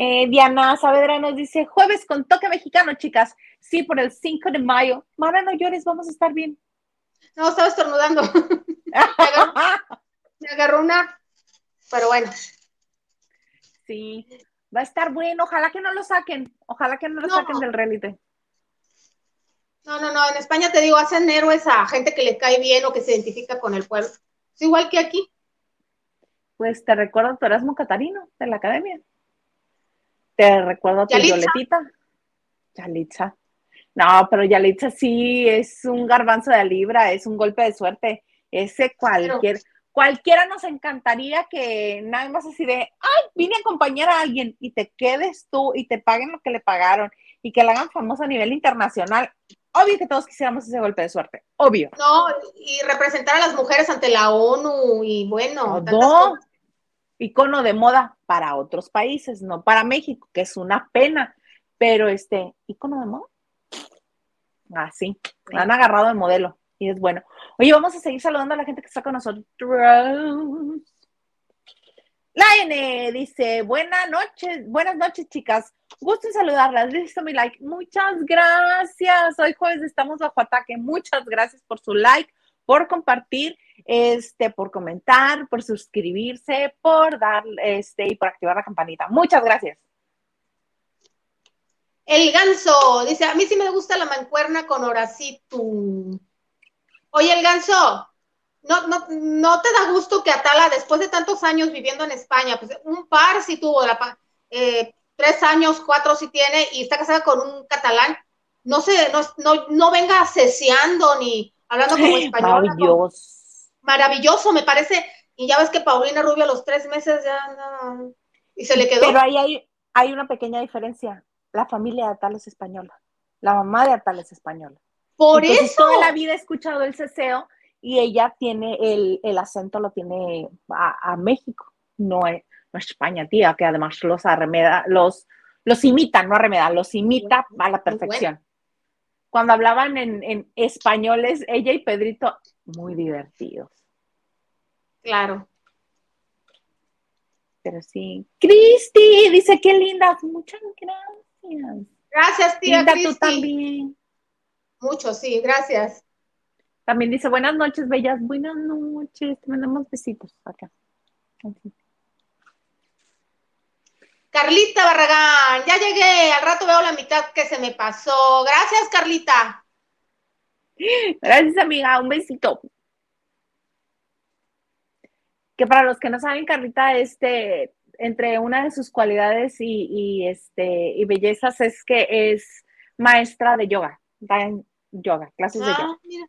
A: Eh, Diana Saavedra nos dice, jueves con toque mexicano, chicas. Sí, por el 5 de mayo. Mara, no llores, vamos a estar bien.
B: No, estaba estornudando. me, agarró, una, pero bueno.
A: Sí, va a estar bueno. Ojalá que no lo saquen. Ojalá que no lo saquen del reality.
B: No, no, no. En España te digo, hacen héroes a gente que le cae bien o que se identifica con el pueblo. Es igual que aquí.
A: Pues te recuerdo tu Erasmo Catarino de la academia. Te recuerdo a tu Yoletita. Yalitza. No, pero Yalitza sí es un garbanzo de libra, es un golpe de suerte. Ese cualquier, cualquiera nos encantaría que nada más así de, ay, vine a acompañar a alguien y te quedes tú y te paguen lo que le pagaron y que la hagan famosa a nivel internacional. Obvio que todos quisiéramos ese golpe de suerte, obvio.
B: No, y representar a las mujeres ante la ONU y bueno,
A: no, icono de moda para otros países, no para México, que es una pena, pero este, icono de moda. Así, ah, han agarrado el modelo y es bueno. Oye, vamos a seguir saludando a la gente que está con nosotros. La N dice, buenas noches, buenas noches, chicas. Gusto en saludarlas. Listo mi like. Muchas gracias. Hoy jueves estamos bajo ataque. Muchas gracias por su like, por compartir este, por comentar, por suscribirse, por dar, este, y por activar la campanita. Muchas gracias.
B: El ganso dice, a mí sí me gusta la mancuerna con Horacito. Oye, el ganso, no, no, no te da gusto que Atala, después de tantos años viviendo en España, pues un par sí tuvo, la, eh, tres años, cuatro sí tiene, y está casada con un catalán, no se, no, no, no venga ceseando ni hablando como español.
A: Maravilloso.
B: Maravilloso, me parece. Y ya ves que Paulina Rubio a los tres meses ya no, y se le quedó.
A: Pero ahí hay, hay una pequeña diferencia. La familia de Atala es española. La mamá de Atala es española.
B: Por eso.
A: Toda la vida he escuchado el ceseo y ella tiene el, el acento, lo tiene a, a México, no es, no es España, tía, que además los arremeda, los, los imita, no arremeda, los imita a la perfección. Cuando hablaban en, en españoles, ella y Pedrito, muy divertidos.
B: Claro.
A: Pero sí. Cristi, dice qué linda. Muchas gracias.
B: Gracias, tía
A: Linda, tú también.
B: Mucho, sí, gracias.
A: También dice, buenas noches, bellas. Buenas noches. Te mandamos besitos acá.
B: Carlita Barragán, ya llegué, al rato veo la mitad que se me pasó. Gracias, Carlita.
A: Gracias, amiga. Un besito. Que para los que no saben, Carlita, este, entre una de sus cualidades y, y, este, y bellezas es que es maestra de yoga. Da en yoga, clases de yoga.
B: Ah, mira.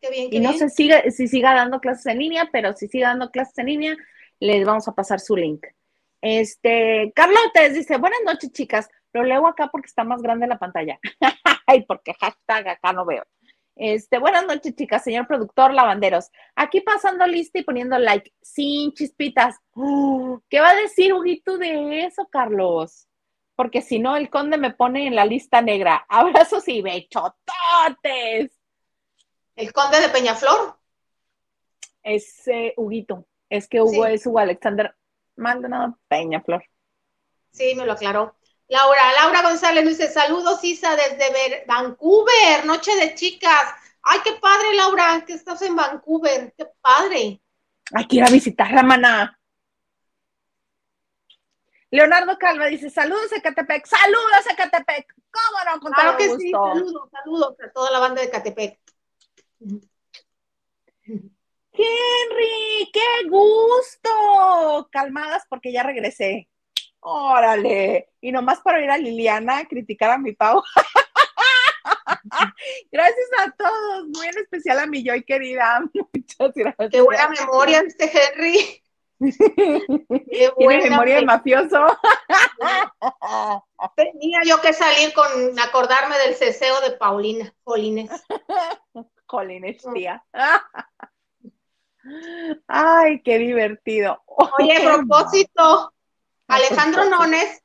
B: Qué bien, qué
A: Y no
B: bien.
A: sé si si siga dando clases en línea, pero si sigue dando clases en línea, les vamos a pasar su link. Este, Carlotes dice, buenas noches, chicas. Lo leo acá porque está más grande la pantalla. Ay, porque hashtag acá no veo. Este, buenas noches, chicas, señor productor Lavanderos. Aquí pasando lista y poniendo like, sin chispitas. Uh, ¿Qué va a decir Huguito de eso, Carlos? Porque si no, el conde me pone en la lista negra. Abrazos y bechototes.
B: El conde de Peñaflor.
A: Es eh, Huguito. Es que Hugo
B: Sí.
A: es Hugo Alexander Maldonado Peñaflor.
B: Sí, me lo aclaró. Laura, Laura González nos dice, saludos Isa desde Ver- Vancouver, noche de chicas. Ay, qué padre, Laura, que estás en Vancouver, qué padre.
A: Hay que ir a visitar la maná. Leonardo Calva dice, saludos a Catepec, saludos a Catepec. ¿Cómo no? Con
B: Claro que
A: gusto.
B: sí, saludos, saludos a toda la banda de Catepec.
A: Henry, qué gusto. Calmadas porque ya regresé. Órale. Y nomás para ir a Liliana a criticar a mi Pau. Gracias a todos, muy en especial a mi Joy querida. Muchas gracias.
B: Qué buena memoria este Henry. Qué
A: Tiene
B: buena
A: memoria de mafioso.
B: Tenía yo que salir con acordarme del ceseo de Paulina Polines.
A: Jolines, tía. Ay, qué divertido.
B: Oye, a propósito, Alejandro Nones,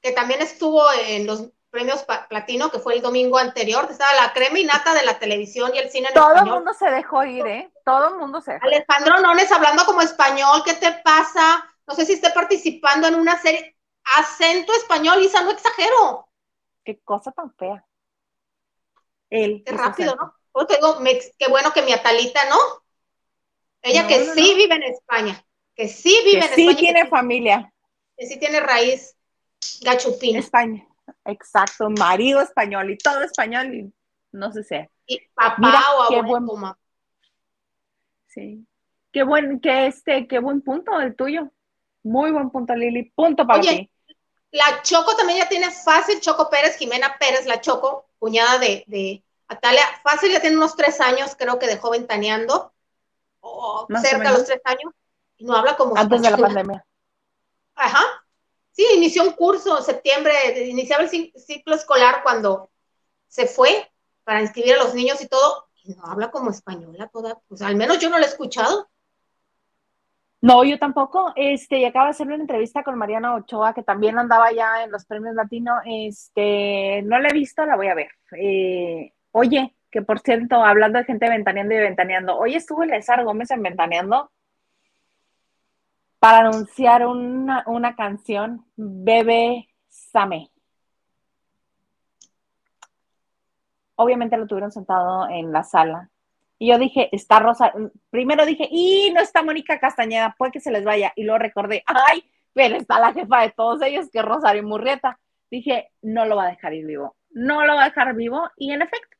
B: que también estuvo en los premios Platino, que fue el domingo anterior, estaba la crema y nata de la televisión y el cine en
A: Todo el mundo se dejó ir, ¿eh? Todo el mundo se dejó.
B: Alejandro Nones hablando como español, ¿qué te pasa? No sé si esté participando en una serie. Acento español, Isa, no exagero.
A: Qué cosa tan fea. Él.
B: Qué rápido,
A: acento.
B: ¿no? Por eso te digo, me- qué bueno que mi Atalita, ¿no? Ella
A: No,
B: que
A: no,
B: sí
A: no.
B: vive en España, que sí vive
A: Que
B: en
A: sí
B: España,
A: tiene
B: que,
A: familia.
B: Que sí tiene raíz gachupina.
A: España. Exacto. Marido español y todo español y no sé si.
B: Y papá
A: Mira,
B: o
A: qué
B: abuelo,
A: buen-
B: mamá.
A: Sí. Qué buen, que este, qué buen punto el tuyo. Muy buen punto, Lili. Punto para
B: Oye,
A: ti.
B: La Choco también ya tiene fácil, Choco Pérez, Jimena Pérez, la Choco, cuñada de, de Atalia, fácil ya tiene unos tres años, creo que dejó ventaneando, o
A: Más o
B: cerca de los tres años, y no habla como
A: Antes de la pandemia.
B: Ajá. Sí, inició un curso en septiembre, iniciaba el ci- ciclo escolar cuando se fue para inscribir a los niños y todo, y no habla como española toda, pues al menos yo no la he escuchado.
A: No, yo tampoco. Este, y acaba de hacer una entrevista con Mariana Ochoa, que también andaba ya en los premios latino. Este, no la he visto, la voy a ver. Eh, oye, que por cierto, hablando de gente ventaneando y ventaneando, hoy estuvo Elezar Gómez en Ventaneando para anunciar una, una canción, Bebe Same. Obviamente lo tuvieron sentado en la sala. Y yo dije, está Rosa. Primero dije, y no está Mónica Castañeda, puede que se les vaya. Y luego recordé, ay, pero está la jefa de todos ellos, que es Rosario Murrieta. Dije, no lo va a dejar ir vivo. No lo va a dejar vivo. Y en efecto,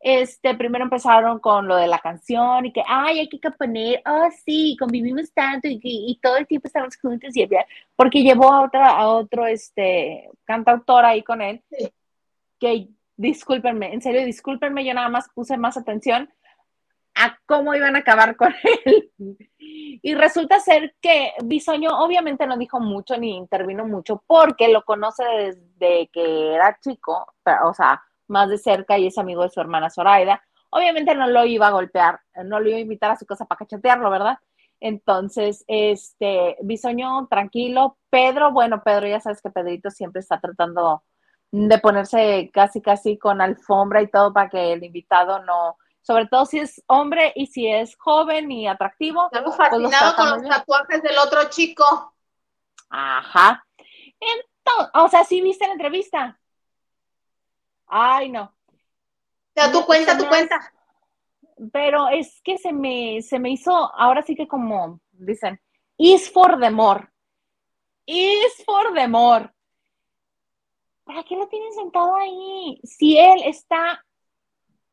A: este, primero empezaron con lo de la canción y que, ay, hay que poner, oh, sí, convivimos tanto y, y, todo el tiempo estamos juntos y porque llevó a otra, a otro, este, cantautor ahí con él, que, discúlpenme, en serio, discúlpenme, yo nada más puse más atención a cómo iban a acabar con él. Y resulta ser que Bisoño obviamente no dijo mucho ni intervino mucho porque lo conoce desde que era chico, o sea, más de cerca y es amigo de su hermana Zoraida. Obviamente no lo iba a golpear, no lo iba a invitar a su casa para cachetearlo, ¿verdad? Entonces, este, Bisoño, tranquilo. Pedro, bueno, Pedro, ya sabes que Pedrito siempre está tratando de ponerse casi, casi con alfombra y todo para que el invitado no, sobre todo si es hombre y si es joven y atractivo.
B: Estamos pues fascinado con los tatuajes del otro chico.
A: Ajá. Entonces, o sea, ¿sí viste la entrevista? Ay, no.
B: Pero tú cuenta, tu cuenta.
A: Pero es que se me, se me hizo, ahora sí que como dicen, is for the more. Is for the more. ¿Para qué lo tienen sentado ahí? Si él está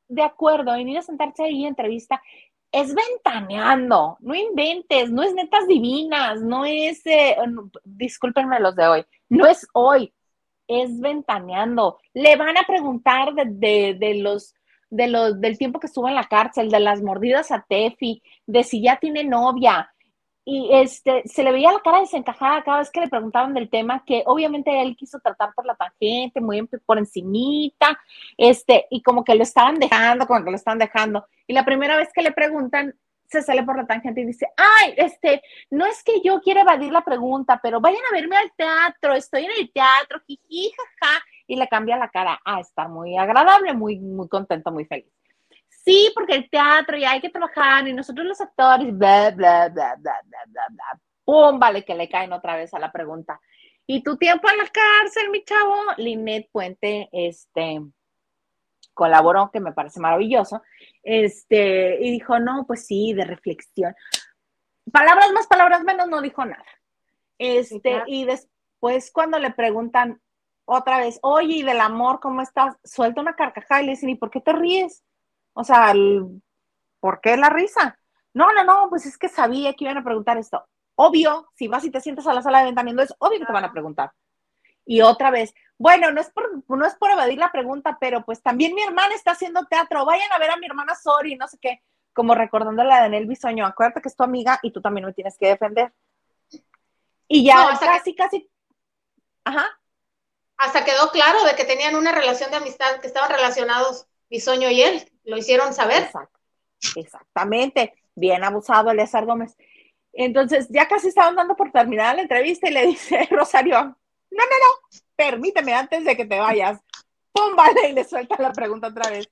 A: de acuerdo en ir a sentarse ahí en entrevista, es ventaneando, no inventes, no es netas divinas, no es, eh, discúlpenme los de hoy, no es hoy, es ventaneando. Le van a preguntar de, de, los, de los, del tiempo que estuvo en la cárcel, de las mordidas a Tefi, de si ya tiene novia. Y este, se le veía la cara desencajada cada vez que le preguntaban del tema, que obviamente él quiso tratar por la tangente, muy por encimita, este, y como que lo estaban dejando, como que lo estaban dejando. Y la primera vez que le preguntan, se sale por la tangente y dice, ay, este, no es que yo quiera evadir la pregunta, pero vayan a verme al teatro, estoy en el teatro, jiji, jaja, y le cambia la cara a estar muy agradable, muy, muy contento, muy feliz. Sí, porque el teatro y hay que trabajar y nosotros los actores, bla, bla, bla, bla, bla, bla, bla. ¡Pum! Vale, que le caen otra vez a la pregunta. ¿Y tu tiempo en la cárcel, mi chavo? Linet Puente, este, colaboró, que me parece maravilloso, este, y dijo, no, pues sí, de reflexión. Palabras más, palabras menos, no dijo nada. Este, y después cuando le preguntan otra vez, oye, ¿y del amor cómo estás? Suelta una carcajada y le dicen, ¿y por qué te ríes? O sea, ¿por qué la risa? No, no, no, pues es que sabía que iban a preguntar esto. Obvio, si vas y te sientas a la sala de ventaniendo, es obvio que te van a preguntar. Y otra vez, bueno, no es, por, no es por evadir la pregunta, pero pues también mi hermana está haciendo teatro, vayan a ver a mi hermana Sori, no sé qué, como recordándole a Daniel Bisoño, acuérdate que es tu amiga y tú también me tienes que defender. Y ya casi, casi, ajá.
B: Hasta quedó claro de que tenían una relación de amistad, que estaban relacionados Bisoño y él, lo hicieron saber.
A: Exactamente, bien abusado Eleazar Gómez. Entonces, ya casi estaban dando por terminada la entrevista y le dice Rosario, no, no, no, permíteme antes de que te vayas. Pum, vale, y le suelta la pregunta otra vez.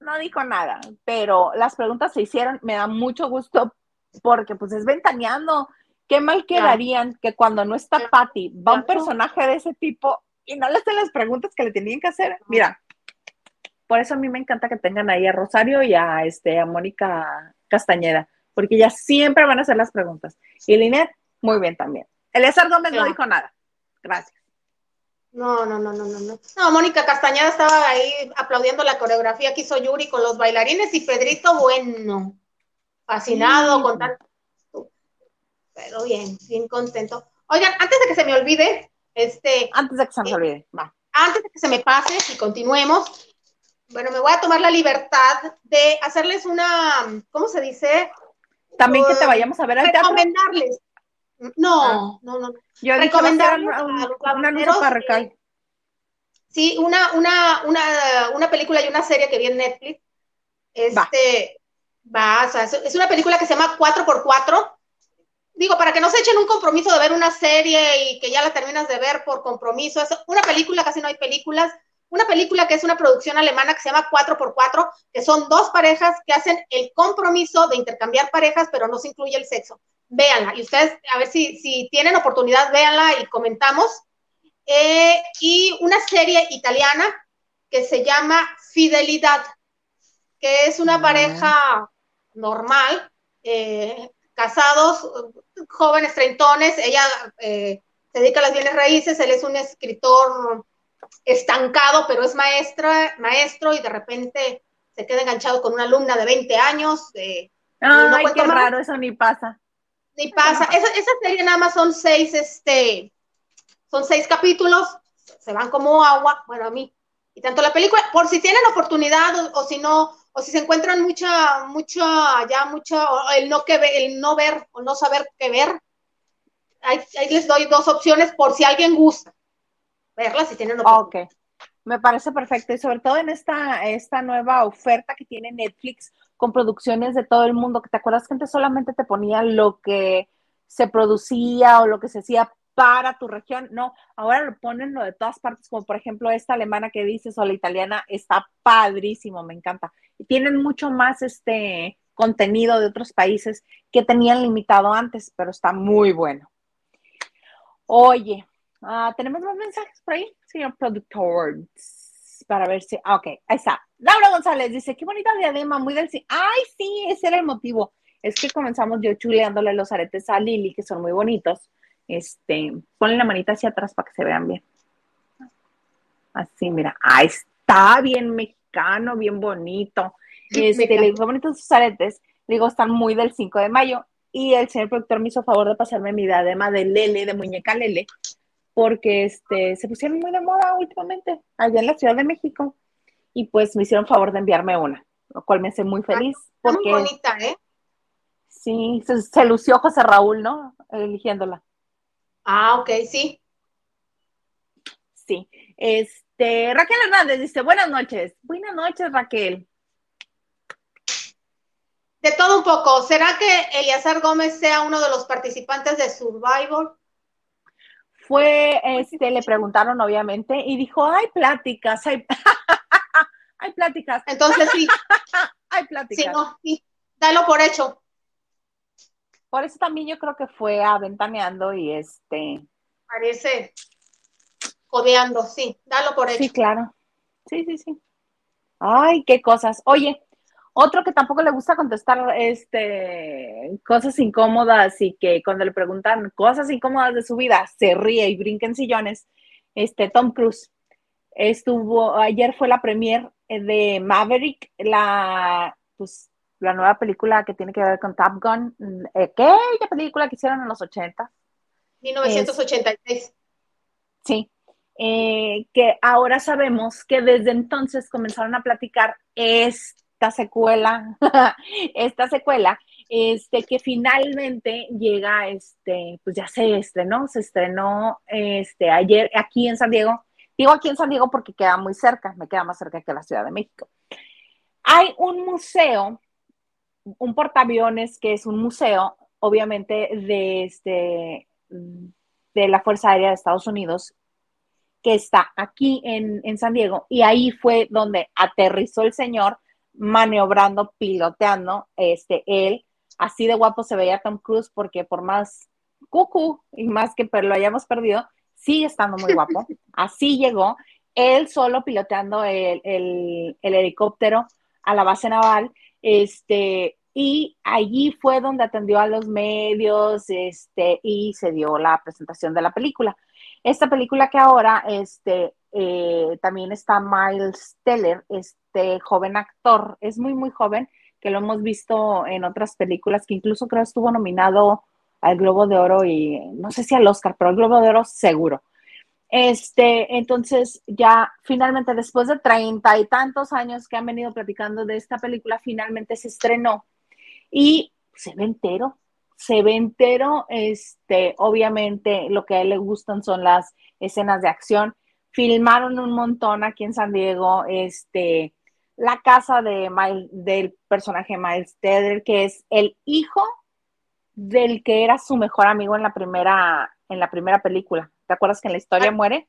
A: No dijo nada, pero las preguntas se hicieron, me da mucho gusto porque pues es ventaneando. Qué mal quedarían que cuando no está Patty va un personaje de ese tipo y no le hacen las preguntas que le tenían que hacer. Mira, por eso a mí me encanta que tengan ahí a Rosario y a, este, a Mónica Castañeda, porque ya siempre van a hacer las preguntas. Y Linet, muy bien también. Eliezer Gómez no dijo nada. Gracias.
B: No, no, no, no, no, no. No, Mónica Castañeda estaba ahí aplaudiendo la coreografía que hizo Yuri con los bailarines y Pedrito, bueno, fascinado con tanto. Pero bien, bien contento. Oigan, antes de que se me olvide, este.
A: Antes de que se me olvide, va.
B: Antes de que se me pase y continuemos, bueno, me voy a tomar la libertad de hacerles una, ¿cómo se dice?
A: También que te vayamos a ver al
B: teatro. No, ah. no, no.
A: Yo recomendar una, una para recal.
B: Sí, una, una, una, una película y una serie que vi en Netflix. Este, va, o sea, es una película que se llama 4x4. Digo, para que no se echen un compromiso de ver una serie y que ya la terminas de ver por compromiso. Es una película, casi no hay películas. Una película que es una producción alemana que se llama 4x4, que son dos parejas que hacen el compromiso de intercambiar parejas, pero no se incluye el sexo véanla. Y ustedes, a ver si, si tienen oportunidad, véanla y comentamos. Eh, y una serie italiana que se llama Fidelidad, que es una ah. pareja normal, eh, casados, jóvenes treintones, ella eh, se dedica a las bienes raíces, él es un escritor estancado, pero es maestra, maestro y de repente se queda enganchado con una alumna de 20 años.
A: Ay, no qué raro, eso ni pasa.
B: Ni pasa. Esa, esa, serie nada más son seis, este, son seis capítulos, se van como agua, bueno, a mí. Y tanto la película, por si tienen oportunidad o, si no, o si se encuentran mucha, mucha, ya mucha, el no, que el no ver o no saber qué ver, ahí, les doy dos opciones por si alguien gusta verla, si tienen
A: oportunidad. Ok, me parece perfecto y sobre todo en esta, esta nueva oferta que tiene Netflix con producciones de todo el mundo, que te acuerdas que antes solamente te ponía lo que se producía o lo que se hacía para tu región, no, ahora lo ponen lo de todas partes, como por ejemplo esta alemana que dices o la italiana, está padrísimo, me encanta. Y tienen mucho más este contenido de otros países que tenían limitado antes, pero está muy bueno. Oye, ah, ¿tenemos más mensajes por ahí, señor productor? Para ver si, ah, ok, ahí está. Laura González dice, qué bonita diadema, muy del... Ay, sí, ese era el motivo. Es que comenzamos yo chuleándole los aretes a Lili, que son muy bonitos. Este, ponle la manita hacia atrás para que se vean bien. Así, mira. Ah, está bien mexicano, bien bonito. Este, le digo, bonitos sus aretes. Le digo, están muy del 5 de mayo. Y el señor productor me hizo favor de pasarme mi diadema de Lele, de muñeca Lele, porque este, se pusieron muy de moda últimamente, allá en la Ciudad de México y pues me hicieron favor de enviarme una, lo cual me hace muy feliz. porque,
B: muy bonita, ¿eh?
A: Sí, se, lució José Raúl, ¿no? Eligiéndola.
B: Ah, ok, sí.
A: Sí. Este, Raquel Hernández dice, buenas noches. Buenas noches, Raquel.
B: De todo un poco, ¿será que Eliazar Gómez sea uno de los participantes de Survivor?
A: Fue, este, le preguntaron obviamente y dijo, hay pláticas, hay... Hay pláticas.
B: Entonces sí.
A: Hay pláticas.
B: Sí, no, sí. Dalo por hecho.
A: Por eso también yo creo que fue aventaneando y este.
B: Parece codeando, sí. Dalo por hecho.
A: Sí, claro. Sí, sí, sí. Ay, qué cosas. Oye, otro que tampoco le gusta contestar este, cosas incómodas y que cuando le preguntan cosas incómodas de su vida, se ríe y brinca en sillones, este, Tom Cruise. Estuvo, ayer fue la premier de Maverick, la, pues, la nueva película que tiene que ver con Top Gun. ¿Qué? ¿Qué película que hicieron en los 80?
B: 1986.
A: sí. Eh, que ahora sabemos que desde entonces comenzaron a platicar esta secuela, esta secuela, este, que finalmente llega, este, pues ya se estrenó, se estrenó este, ayer aquí en San Diego, Digo aquí en San Diego porque queda muy cerca, me queda más cerca que la Ciudad de México. Hay un museo, un portaaviones que es un museo, obviamente, de, este, de la Fuerza Aérea de Estados Unidos, que está aquí en, en San Diego, y ahí fue donde aterrizó el señor maniobrando, piloteando, este, él, así de guapo se veía Tom Cruise, porque por más cucu y más que lo hayamos perdido, sigue estando muy guapo. Así llegó, él solo piloteando el, helicóptero a la base naval, este, y allí fue donde atendió a los medios, este, y se dio la presentación de la película. Esta película que ahora, este, eh, también está Miles Teller, este joven actor, es muy, muy joven, que lo hemos visto en otras películas, que incluso creo estuvo nominado al Globo de Oro y no sé si al Oscar, pero al Globo de Oro seguro. Este, entonces ya finalmente después de treinta y tantos años que han venido platicando de esta película, finalmente se estrenó y se ve entero, se ve entero, este, obviamente lo que a él le gustan son las escenas de acción. Filmaron un montón aquí en San Diego, este, la casa de del personaje Miles Teller, que es el hijo del que era su mejor amigo en la primera, en la primera película. ¿Te acuerdas que en la historia muere?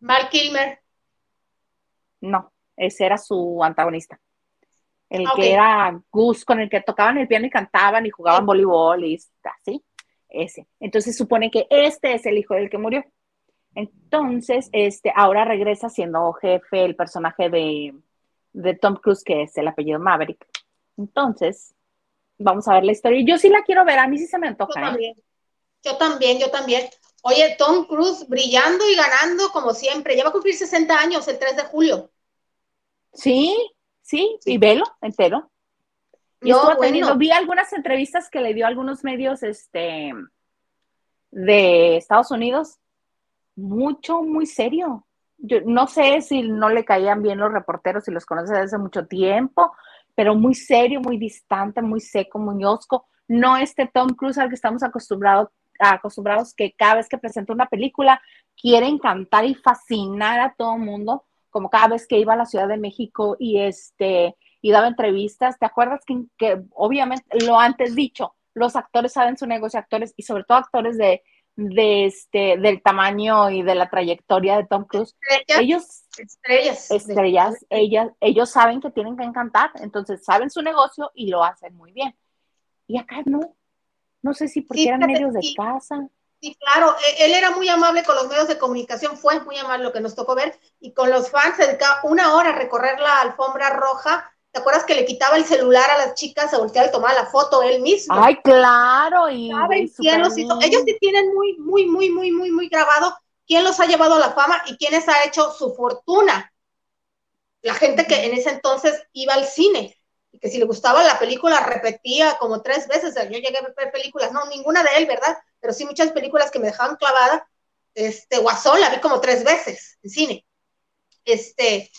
B: Mark Kilmer.
A: No, ese era su antagonista. El que era Gus, con el que tocaban el piano y cantaban y jugaban voleibol y así. Ese. Entonces supone que este es el hijo del que murió. Entonces, este, ahora regresa siendo jefe el personaje de, de Tom Cruise, que es el apellido Maverick. Entonces, vamos a ver la historia. Yo sí la quiero ver, a mí sí se me antoja.
B: Yo ¿eh? también, yo también, yo también. Oye, Tom Cruise brillando y ganando como siempre. Ya va a cumplir 60 años el 3 de julio.
A: Sí, sí, y velo entero. Y no, teniendo, vi algunas entrevistas que le dio a algunos medios este, de Estados Unidos. Mucho, muy serio. Yo no sé si no le caían bien los reporteros, si los conoce desde hace mucho tiempo, pero muy serio, muy distante, muy seco, muy osco. No este Tom Cruise al que estamos acostumbrados acostumbrados que cada vez que presenta una película quiere encantar y fascinar a todo el mundo, como cada vez que iba a la Ciudad de México y este y daba entrevistas. ¿Te acuerdas que, que obviamente lo antes dicho, los actores saben su negocio, actores y sobre todo actores de, de este del tamaño y de la trayectoria de Tom Cruise. ellos
B: estrellas,
A: estrellas, ellas, ellos saben que tienen que encantar, entonces saben su negocio y lo hacen muy bien. Y acá no, no sé si porque eran medios de casa.
B: Sí, claro, e, él era muy amable con los medios de comunicación, fue muy amable lo que nos tocó ver, y con los fans se dedicaba una hora a recorrer la alfombra roja. ¿Te acuerdas que le quitaba el celular a las chicas, se volteaba y tomaba la foto él mismo?
A: Ay, claro, y,
B: ellos sí tienen muy, muy, muy, muy, muy, muy grabado quién los ha llevado a la fama y quiénes ha hecho su fortuna. La gente que en ese entonces iba al cine que si le gustaba la película repetía como tres veces. Yo llegué a ver películas, no, ninguna de él, ¿verdad? Pero sí muchas películas que me dejaban clavada. Este, Guasón la vi como tres veces en cine. Este,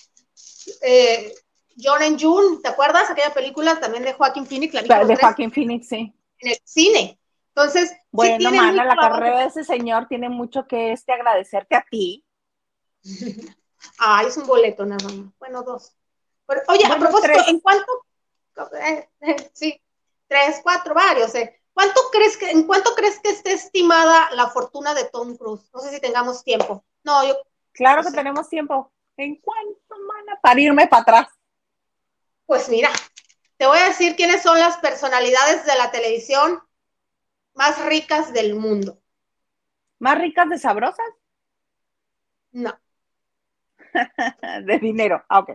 B: eh, John and June, ¿te acuerdas? Aquella película también de Joaquín Phoenix, la
A: De Joaquín Phoenix, sí.
B: En el cine. Entonces,
A: bueno, mana, la carrera de ese señor tiene mucho que este agradecerte a ti.
B: Ay, es un boleto nada más. Bueno, dos. oye, a propósito, ¿en cuánto sí, tres, cuatro, varios. Eh. ¿Cuánto crees que, ¿En cuánto crees que esté estimada la fortuna de Tom Cruise? No sé si tengamos tiempo. No, yo.
A: Claro que tenemos tiempo. ¿En cuánto, mana? Para irme para atrás.
B: Pues mira, te voy a decir quiénes son las personalidades de la televisión más ricas del mundo.
A: ¿Más ricas de sabrosas?
B: No.
A: de dinero, ah, ok.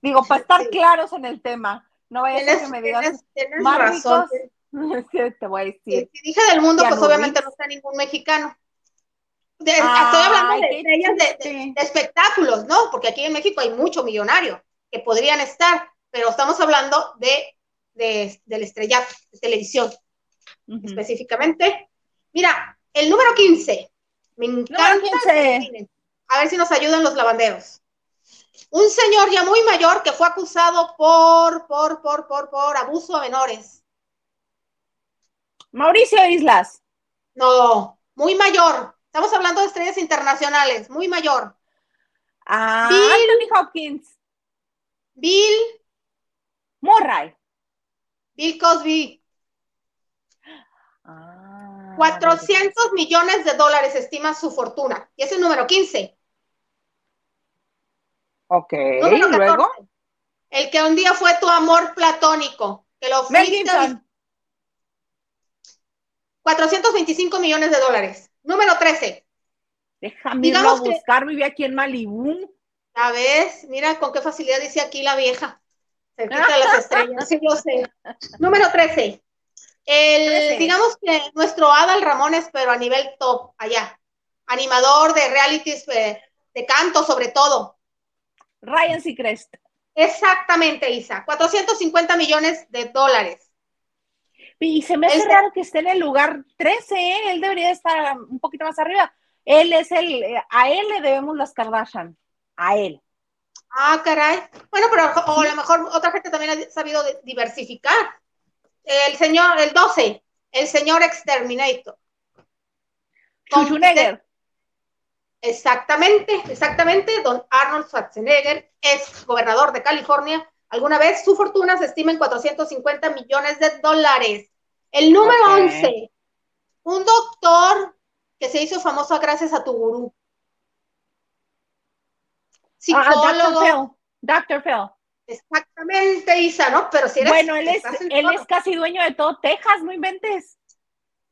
A: Digo, para estar claros en el tema. No vaya a que me digas tienes, más razón. te voy a decir.
B: Si dije del mundo, pues obviamente no está ningún mexicano. estoy hablando de estrellas de, espectáculos, ¿no? Porque aquí en México hay mucho millonario que podrían estar, pero estamos hablando de, del estrellato, de televisión, específicamente. Mira, el número 15. Me encanta. A ver si nos ayudan los lavanderos un señor ya muy mayor que fue acusado por, por, por, por, por abuso a menores.
A: Mauricio Islas.
B: No, muy mayor. Estamos hablando de estrellas internacionales, muy mayor.
A: Ah, Bill, Anthony Hopkins.
B: Bill.
A: Murray.
B: Bill Cosby. Ah, 400 millones de dólares estima su fortuna. Y es el número 15.
A: Ok, luego.
B: El que un día fue tu amor platónico, que lo fuiste 425 millones de dólares. Número 13.
A: Déjame irlo a buscar, vive aquí en Malibú.
B: ¿Sabes? Mira con qué facilidad dice aquí la vieja. Se quita las estrellas, sí lo sé. Número 13. El, digamos que nuestro Adal Ramones, pero a nivel top, allá. Animador de realities, eh, de canto sobre todo.
A: Ryan Seacrest.
B: Exactamente, Isa. 450 millones de dólares.
A: Y se me hace raro que esté en el lugar 13, ¿eh? Él debería estar un poquito más arriba. Él es el, a él le debemos las Kardashian, a él.
B: Ah, caray. Bueno, pero o a lo mejor otra gente también ha sabido diversificar. El señor, el 12, el señor Exterminator.
A: Schwarzenegger.
B: Exactamente, exactamente. Don Arnold Schwarzenegger es gobernador de California. Alguna vez su fortuna se estima en 450 millones de dólares. El número 11, un doctor que se hizo famoso gracias a tu gurú.
A: Psicólogo. Doctor Phil.
B: Exactamente, Isa, ¿no? Pero si eres.
A: Bueno, él es, él es casi dueño de todo Texas, no inventes.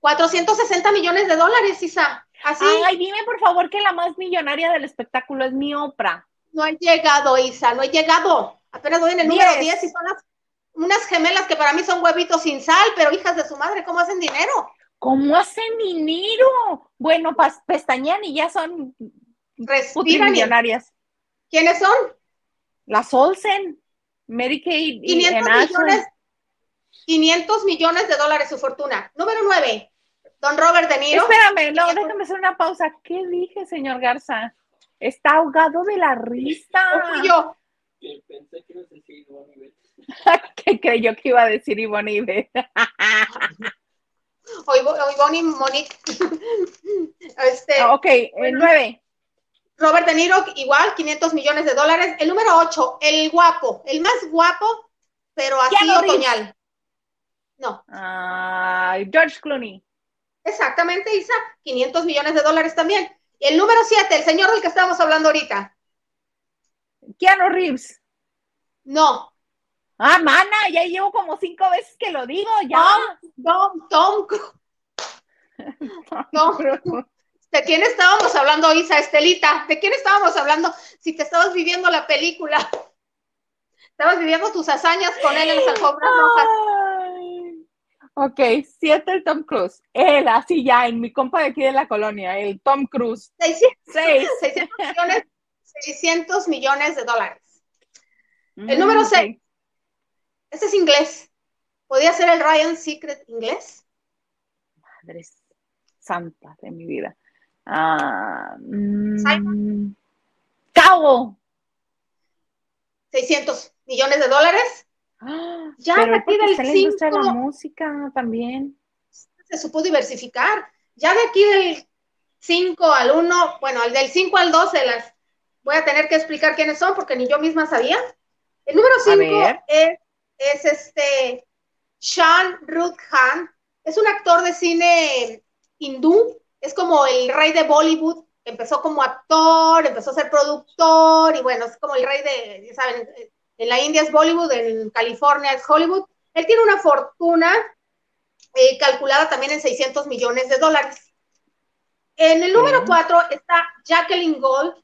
B: 460 millones de dólares, Isa. Así.
A: Ay, dime por favor que la más millonaria del espectáculo es mi Oprah.
B: No he llegado, Isa, no he llegado. Apenas voy en el número 10 y son las, unas gemelas que para mí son huevitos sin sal, pero hijas de su madre, ¿cómo hacen dinero?
A: ¿Cómo hacen dinero? Bueno, pestañean y ya son
B: millonarias. ¿Quiénes son?
A: Las Olsen, Mary Kay
B: 500 millones, 500 millones de dólares su fortuna. Número 9, don Robert De Niro.
A: Espérame, no, déjame hacer una pausa. ¿Qué dije, señor Garza? Está ahogado de la risa.
B: yo.
C: Pensé que iba a decir Ivonne
A: ¿Qué creyó que iba a decir Ivonne Ibe?
B: o Ivonne y Monique. este,
A: ah, ok, el 9.
B: Robert De Niro, igual, 500 millones de dólares. El número 8, el guapo, el más guapo, pero así otoñal. No.
A: George Clooney.
B: Exactamente, Isa, 500 millones de dólares también. El número 7, el señor del que estábamos hablando ahorita.
A: Keanu Reeves.
B: No.
A: Ah, mana, ya llevo como cinco veces que lo digo, ya.
B: Tom, Tom, Tom. ¿De quién estábamos hablando, Isa, Estelita? ¿De quién estábamos hablando? Si te estabas viviendo la película. Estabas viviendo tus hazañas con él en las alfombras rojas.
A: Ok, siete el Tom Cruise. Él, así ya, en mi compa de aquí de la colonia, el Tom Cruise.
B: 600, 600 millones, 600 millones de dólares. El número mm, seis. Este es inglés. ¿Podría ser el Ryan Secret inglés?
A: Madre santa de mi vida. Ah, mm, Cabo.
B: 600 millones de dólares.
A: Ah, ya a partir del 5 la música también.
B: Se supo diversificar. Ya de aquí del 5 al 1, bueno, al del 5 al 12 las voy a tener que explicar quiénes son porque ni yo misma sabía. El número 5 es, es, este Sean Ruth Khan. Es un actor de cine hindú es como el rey de Bollywood, empezó como actor, empezó a ser productor y bueno, es como el rey de, ya saben, en la India es Bollywood, en California es Hollywood. Él tiene una fortuna eh, calculada también en 600 millones de dólares. En el número 4 está Jacqueline Gold,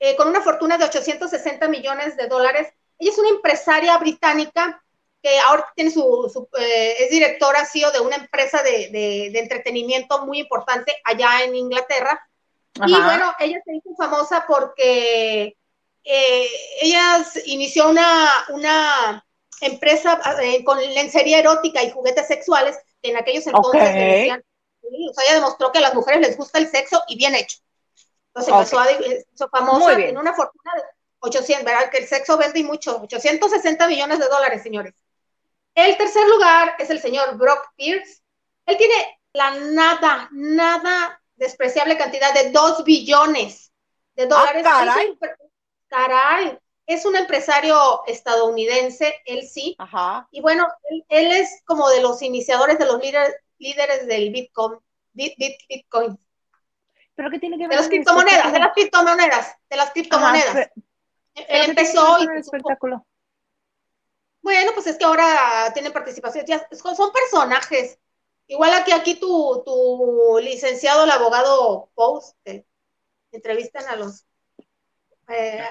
B: eh, con una fortuna de 860 millones de dólares. Ella es una empresaria británica que ahora tiene su, eh, es directora CEO de una empresa de, entretenimiento muy importante allá en Inglaterra. Y bueno, ella se hizo famosa porque eh, ella inició una, una empresa eh, con lencería erótica y juguetes sexuales en aquellos entonces decían, o sea, ella demostró que a las mujeres les gusta el sexo y bien hecho. Entonces empezó a hizo famosa en una fortuna de 800, ¿verdad? Que el sexo vende y mucho, 860 millones de dólares, señores. El tercer lugar es el señor Brock Pierce. Él tiene la nada, nada despreciable cantidad de 2 billones de dólares.
A: Ah, caray.
B: caray. Es un empresario estadounidense, él sí.
A: Ajá.
B: Y bueno, él, es como de los iniciadores, de los líderes, líderes del Bitcoin. Bitcoin.
A: ¿Pero qué tiene que ver?
B: De las criptomonedas, de las criptomonedas, de las criptomonedas. él empezó y...
A: espectáculo.
B: Bueno, pues es que ahora tienen participación, son personajes. Igual aquí, aquí tu, tu licenciado, el abogado Post, entrevistan a los eh,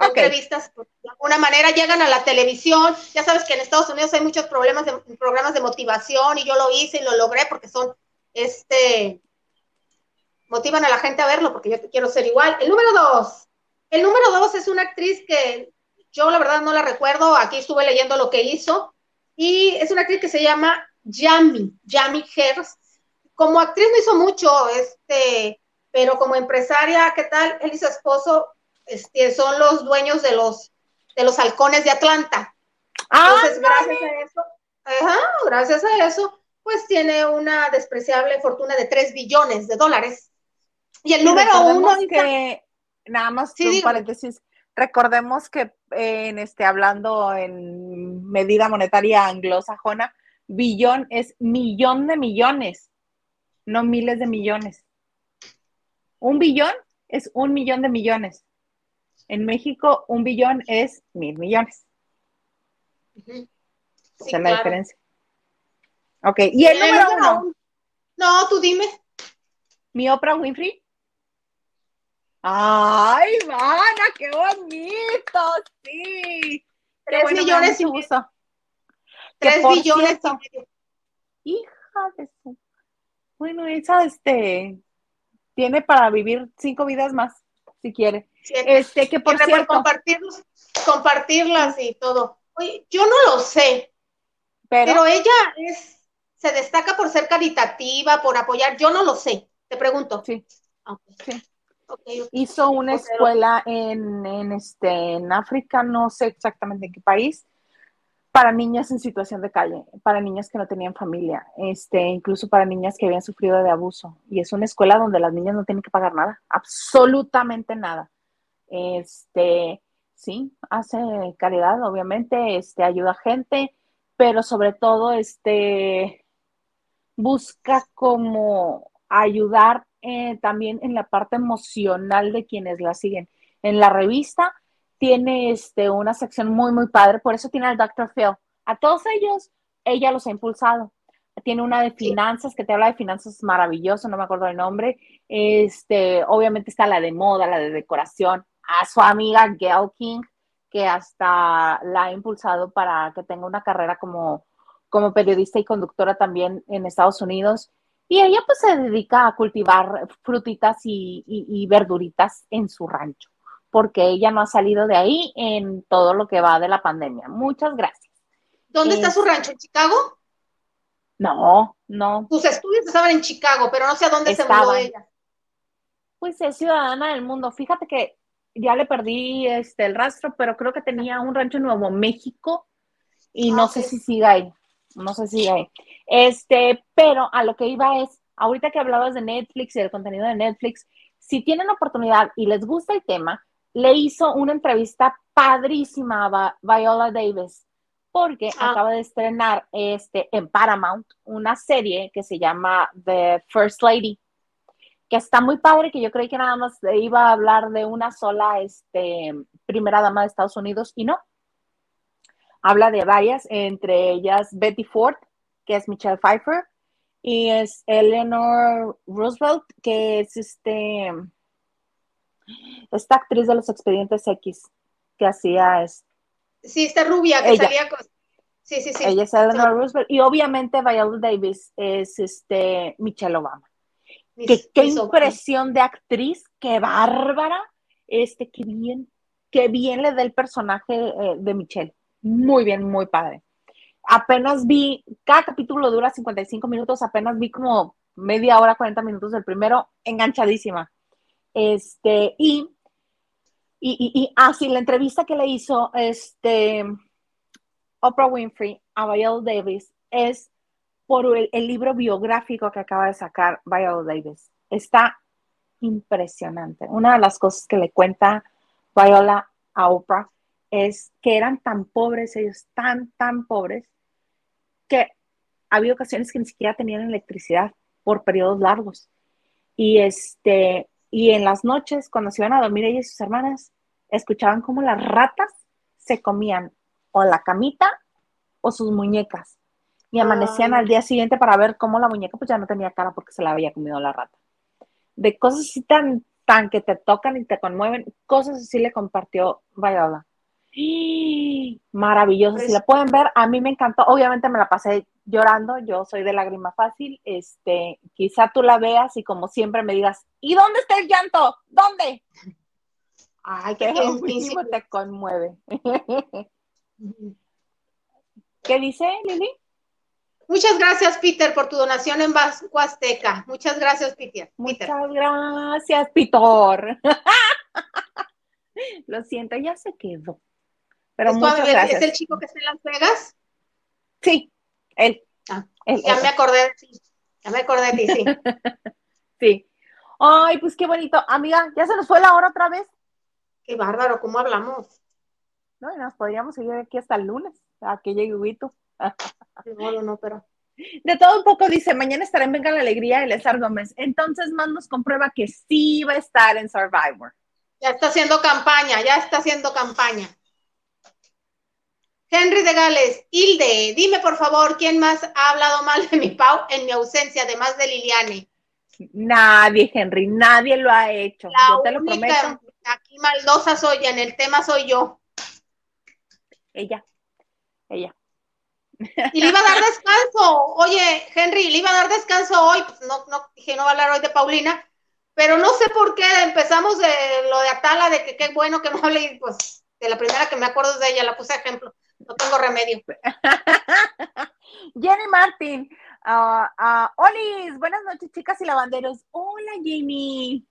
B: entrevistas, de alguna manera llegan a la televisión. Ya sabes que en Estados Unidos hay muchos problemas de, programas de motivación y yo lo hice y lo logré porque son, este, motivan a la gente a verlo porque yo quiero ser igual. El número dos, el número dos es una actriz que yo la verdad no la recuerdo, aquí estuve leyendo lo que hizo, y es una actriz que se llama Yami, Yami Hers. Como actriz no hizo mucho, este, pero como empresaria, ¿qué tal? Él y su esposo este, son los dueños de los, de los halcones de Atlanta. Entonces, gracias a eso, ajá, gracias a eso, pues tiene una despreciable fortuna de 3 billones de dólares. Y el número uno...
A: Que, nada más un paréntesis, Recordemos que en este, hablando en medida monetaria anglosajona, billón es millón de millones, no miles de millones. Un billón es un millón de millones. En México, un billón es mil millones. Esa es la diferencia. Ok, y el, número uno.
B: No, tú dime.
A: Mi Oprah Winfrey. ¡Ay, mana, qué bonito! Sí.
B: Tres millones y Tres billones
A: Hija de su. Bueno, esa, este, tiene para vivir cinco vidas más, si quiere.
B: Sí,
A: Este, que por cierto,
B: compartirlas y todo. Oye, yo no lo sé,
A: pero,
B: pero ella es, se destaca por ser caritativa, por apoyar. Yo no lo sé. Te pregunto.
A: sí,
B: Ah.
A: Sí. Hizo una escuela en, en, este, en África, no sé exactamente en qué país, para niñas en situación de calle, para niñas que no tenían familia, este, incluso para niñas que habían sufrido de abuso. Y es una escuela donde las niñas no tienen que pagar nada, absolutamente nada. Este, sí, hace caridad, obviamente, este, ayuda a gente, pero sobre todo, este, busca como ayudar eh, también en la parte emocional de quienes la siguen. En la revista tiene este, una sección muy, muy padre, por eso tiene al Dr. Phil. A todos ellos, ella los ha impulsado. Tiene una de finanzas que te habla de finanzas maravilloso, no me acuerdo el nombre. Este, obviamente está la de moda, la de decoración. A su amiga Gail King, que hasta la ha impulsado para que tenga una carrera como, como periodista y conductora también en Estados Unidos. Y ella pues se dedica a cultivar frutitas y, y- y verduritas en su rancho, porque ella no ha salido de ahí en todo lo que va de la pandemia. Muchas gracias.
B: ¿Dónde está
A: Es-
B: su rancho? ¿En Chicago?
A: No, no,
B: Sus estudios estaban en Chicago, pero no sé a dónde se mudó ella.
A: pues es ciudadana del mundo. Fíjate que ya le perdí este, el rastro, pero creo que tenía un rancho en Nuevo México y
B: Ah,
A: no
B: ok.
A: sé si sigue ahí. No sé si ahí. Este, pero a lo que iba es, ahorita que hablabas de Netflix y del contenido de Netflix, si tienen oportunidad y les gusta el tema, le hizo una entrevista padrísima a Viola Davis, porque
B: Ah.
A: acaba de estrenar este, en Paramount una serie que se llama The First Lady, que está muy padre, que yo creí que nada más iba a hablar de una sola este, primera dama de Estados Unidos y no. Habla de varias, entre ellas Betty Ford, que es Michelle Pfeiffer, y es Eleanor Roosevelt, que es este esta actriz de los expedientes X que hacía es,
B: Sí, está rubia, que
A: Ella.
B: salía con... Sí, sí, sí.
A: ella es Eleanor Roosevelt y obviamente Viola Davis es este Michelle Obama.
B: Mis-
A: Qué, qué
B: mis-
A: impresión de actriz, qué bárbara, este, qué bien, qué bien le da el personaje eh, de Michelle. Muy bien, muy padre. Apenas vi, cada capítulo dura 55 minutos, apenas vi como media hora, 40 minutos del primero, enganchadísima. Este, y, y, y, y ah, la entrevista que le hizo este, Oprah Winfrey a Viola Davis es por el, el libro biográfico que acaba de sacar Viola Davis. Está impresionante. Una de las cosas que le cuenta Viola a Oprah es que eran tan pobres, ellos tan, tan pobres, que había ocasiones que ni siquiera tenían electricidad por periodos largos. Y este, y en las noches, cuando se iban a dormir ella y sus hermanas, escuchaban cómo las ratas se comían o la camita o sus muñecas. Y amanecían
B: Ay.
A: al día siguiente para ver cómo la muñeca pues ya no tenía cara porque se la había comido la rata. De cosas así tan, tan que te tocan y te conmueven, cosas así le compartió Viola. Maravilloso. Si
B: Pues-
A: la pueden ver, a mí me encantó. Obviamente me la pasé llorando. Yo soy de lágrima fácil. Este, quizá tú la veas y como siempre me digas, ¿y dónde está el llanto? ¿Dónde?
B: Ay, qué
A: mínimo te conmueve. ¿Qué dice Lili?
B: Muchas gracias, Peter, por tu donación en Vasco Azteca. Muchas gracias. Peter.
A: Muchas gracias, Pitor. Lo siento, ya se quedó. Pero
B: ¿Es,
A: muchas gracias.
B: es el chico que está en Las Vegas?
A: Sí, él.
B: Ah,
A: Él,
B: Ya
A: él,
B: me acordé de ti. Ya me acordé de ti, sí.
A: Sí. Ay, pues qué bonito. Amiga, ya se nos fue la hora otra vez.
B: Qué bárbaro, ¿cómo hablamos?
A: No, y nos podríamos seguir aquí hasta el lunes, a que llegue Huguito.
B: No, no, no, pero.
A: De todo un poco dice, mañana estará en Venga la Alegría el Estar Gómez. Entonces, más nos comprueba que sí va a estar en Survivor.
B: Ya está haciendo campaña, ya está haciendo campaña. Henry de Gales, Hilde, dime por favor, ¿quién más ha hablado mal de mi Pau en mi ausencia, además de Liliane?
A: Nadie, Henry, nadie lo ha hecho.
B: La
A: Yo te lo
B: única
A: prometo.
B: aquí maldosa soy, en el tema soy yo.
A: Ella, ella.
B: Y le iba a dar descanso. Oye, Henry, le iba a dar descanso hoy. Pues no, no, dije, no va a hablar hoy de Paulina. Pero no sé por qué empezamos de lo de Atala, de que qué bueno que no hable. Y pues de la primera que me acuerdo es de ella, la puse ejemplo. No tengo remedio.
A: Jenny Martin. Uh, uh, Olis, buenas noches, chicas y lavanderos. Hola, Jamie.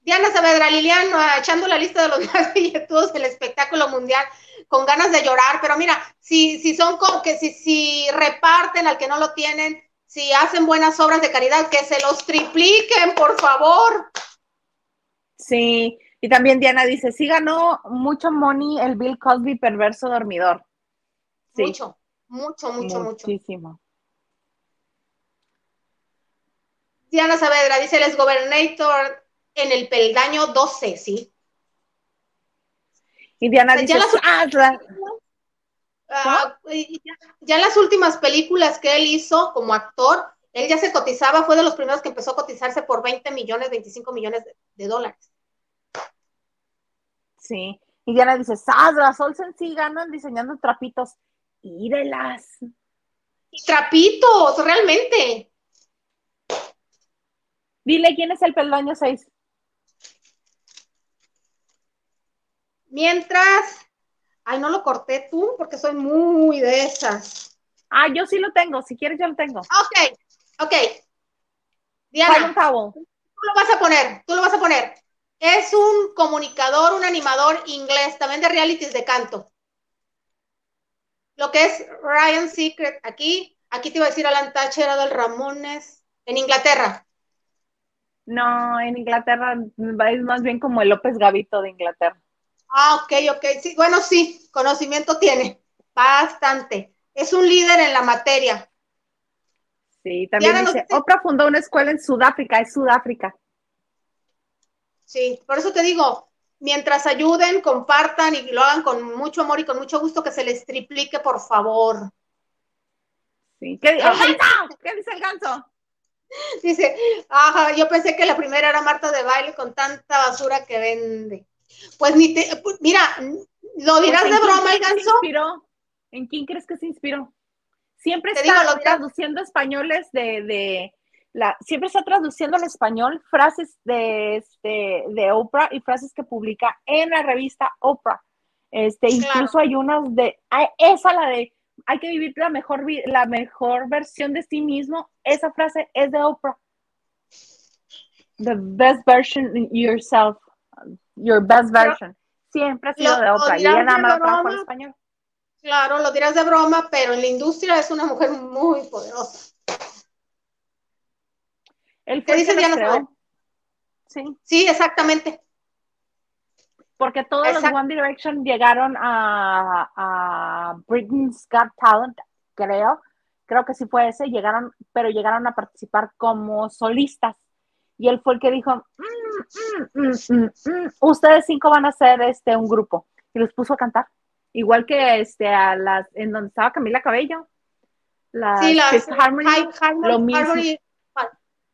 B: Diana Saavedra, Lilian, echando la lista de los más billetudos del espectáculo mundial, con ganas de llorar, pero mira, si, si son como que si, si reparten al que no lo tienen, si hacen buenas obras de caridad, que se los tripliquen, por favor.
A: Sí, y también Diana dice, sí ganó mucho money el Bill Cosby perverso dormidor.
B: Sí. Mucho, mucho, mucho, mucho.
A: Muchísimo.
B: Diana Saavedra dice, el gobernator en el peldaño 12, ¿sí?
A: Y Diana dice,
B: ah, ya, en las últimas películas que él hizo como actor, él ya se cotizaba, fue de los primeros que empezó a cotizarse por 20 millones, 25 millones de, dólares.
A: Sí, y Diana dice, Sandra, Olsen sí ganan diseñando trapitos. Írelas.
B: Y trapitos, realmente.
A: Dile quién es el peldaño 6.
B: Mientras, ay, no lo corté tú porque soy muy de esas.
A: Ah, yo sí lo tengo, si quieres yo lo tengo.
B: Ok, ok. Diana, tú lo vas a poner, tú lo vas a poner. Es un comunicador, un animador inglés, también de realities de canto. Lo que es Ryan Secret aquí, aquí te iba a decir Alan Thatcher, Adol Ramones, en Inglaterra.
A: No, en Inglaterra es más bien como el López Gavito de Inglaterra.
B: Ah, ok, ok. Sí, bueno, sí, conocimiento tiene. Bastante. Es un líder en la materia.
A: Sí, también dice, Oprah fundó una escuela en Sudáfrica, es Sudáfrica.
B: Sí, por eso te digo, mientras ayuden, compartan y lo hagan con mucho amor y con mucho gusto, que se les triplique, por favor.
A: Sí. ¿Qué, ¿Qué dice el ganso?
B: Dice, ajá, yo pensé que la primera era Marta de baile con tanta basura que vende. Pues ni te, pues, mira, lo dirás de broma el ganso.
A: ¿En quién crees que se inspiró? Siempre está traduciendo españoles de, de la, siempre está traduciendo al español frases de, este, de Oprah y frases que publica en la revista Oprah. Este, incluso hay unas de, esa la de, hay que vivir la mejor, la mejor versión de sí mismo. Esa frase es de Oprah. The best version yourself your best version. Siempre ha sido de Oprah y ella nada más trabajo en español.
B: Claro, lo dirás de broma, pero en la industria es una mujer muy poderosa.
A: El ¿Qué dice Diana?
B: Sí. Sí, exactamente.
A: Porque todos los One Direction llegaron a, a Britain's Got Talent, creo. Creo que sí fue ese, llegaron, pero llegaron a participar como solistas. Y él fue el que dijo, mm, Mm, mm, ustedes cinco van a hacer este un grupo y los puso a cantar igual que este a las en donde estaba Camila Cabello
B: las, Fifth Harmony,
A: lo mismo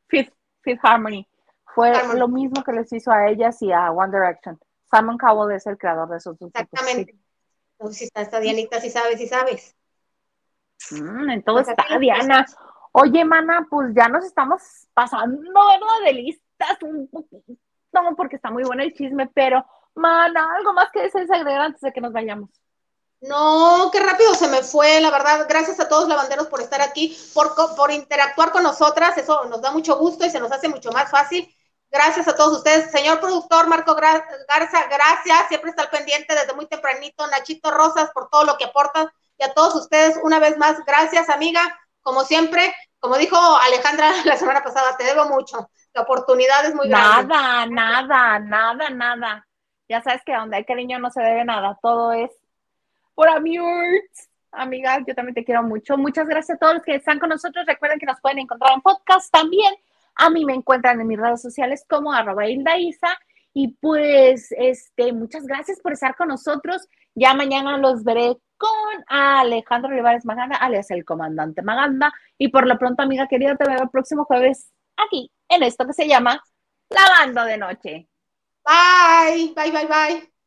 A: Fifth, Harmony. Fue lo mismo que les hizo a ellas y a One Direction Simon Cowell es el creador de esos
B: dos exactamente. si está esta Dianita si sabes si sabes.
A: En todo pues está Diana. Oye, mana, pues ya nos estamos pasando. De listas un poquito no, porque está muy bueno el chisme, pero, mana, algo más que desagregar antes de que nos vayamos.
B: No, qué rápido se me fue, la verdad. Gracias a todos lavanderos por estar aquí, por, por interactuar con nosotras. Eso nos da mucho gusto y se nos hace mucho más fácil. Gracias a todos ustedes. Señor productor Marco Garza, gracias. Siempre está al pendiente desde muy tempranito. Nachito Rosas por todo lo que aportan. Y a todos ustedes, una vez más, gracias, amiga. Como siempre, como dijo Alejandra la semana pasada, te debo mucho oportunidad es muy
A: grande. Nada, nada, nada, nada. Ya sabes que donde hay cariño no se debe nada, todo es por amigos. Amiga, yo también te quiero mucho. Muchas gracias a todos los que están con nosotros. Recuerden que nos pueden encontrar en podcast también. A mí me encuentran en mis redes sociales como arroba Isa. Y pues, este, muchas gracias por estar con nosotros. Ya mañana los veré con Alejandro Rivares Maganda, alias el comandante Maganda. Y por lo pronto, amiga querida, te veo el próximo jueves aquí en esto que se llama Lavando de Noche.
B: Bye, bye, bye, bye.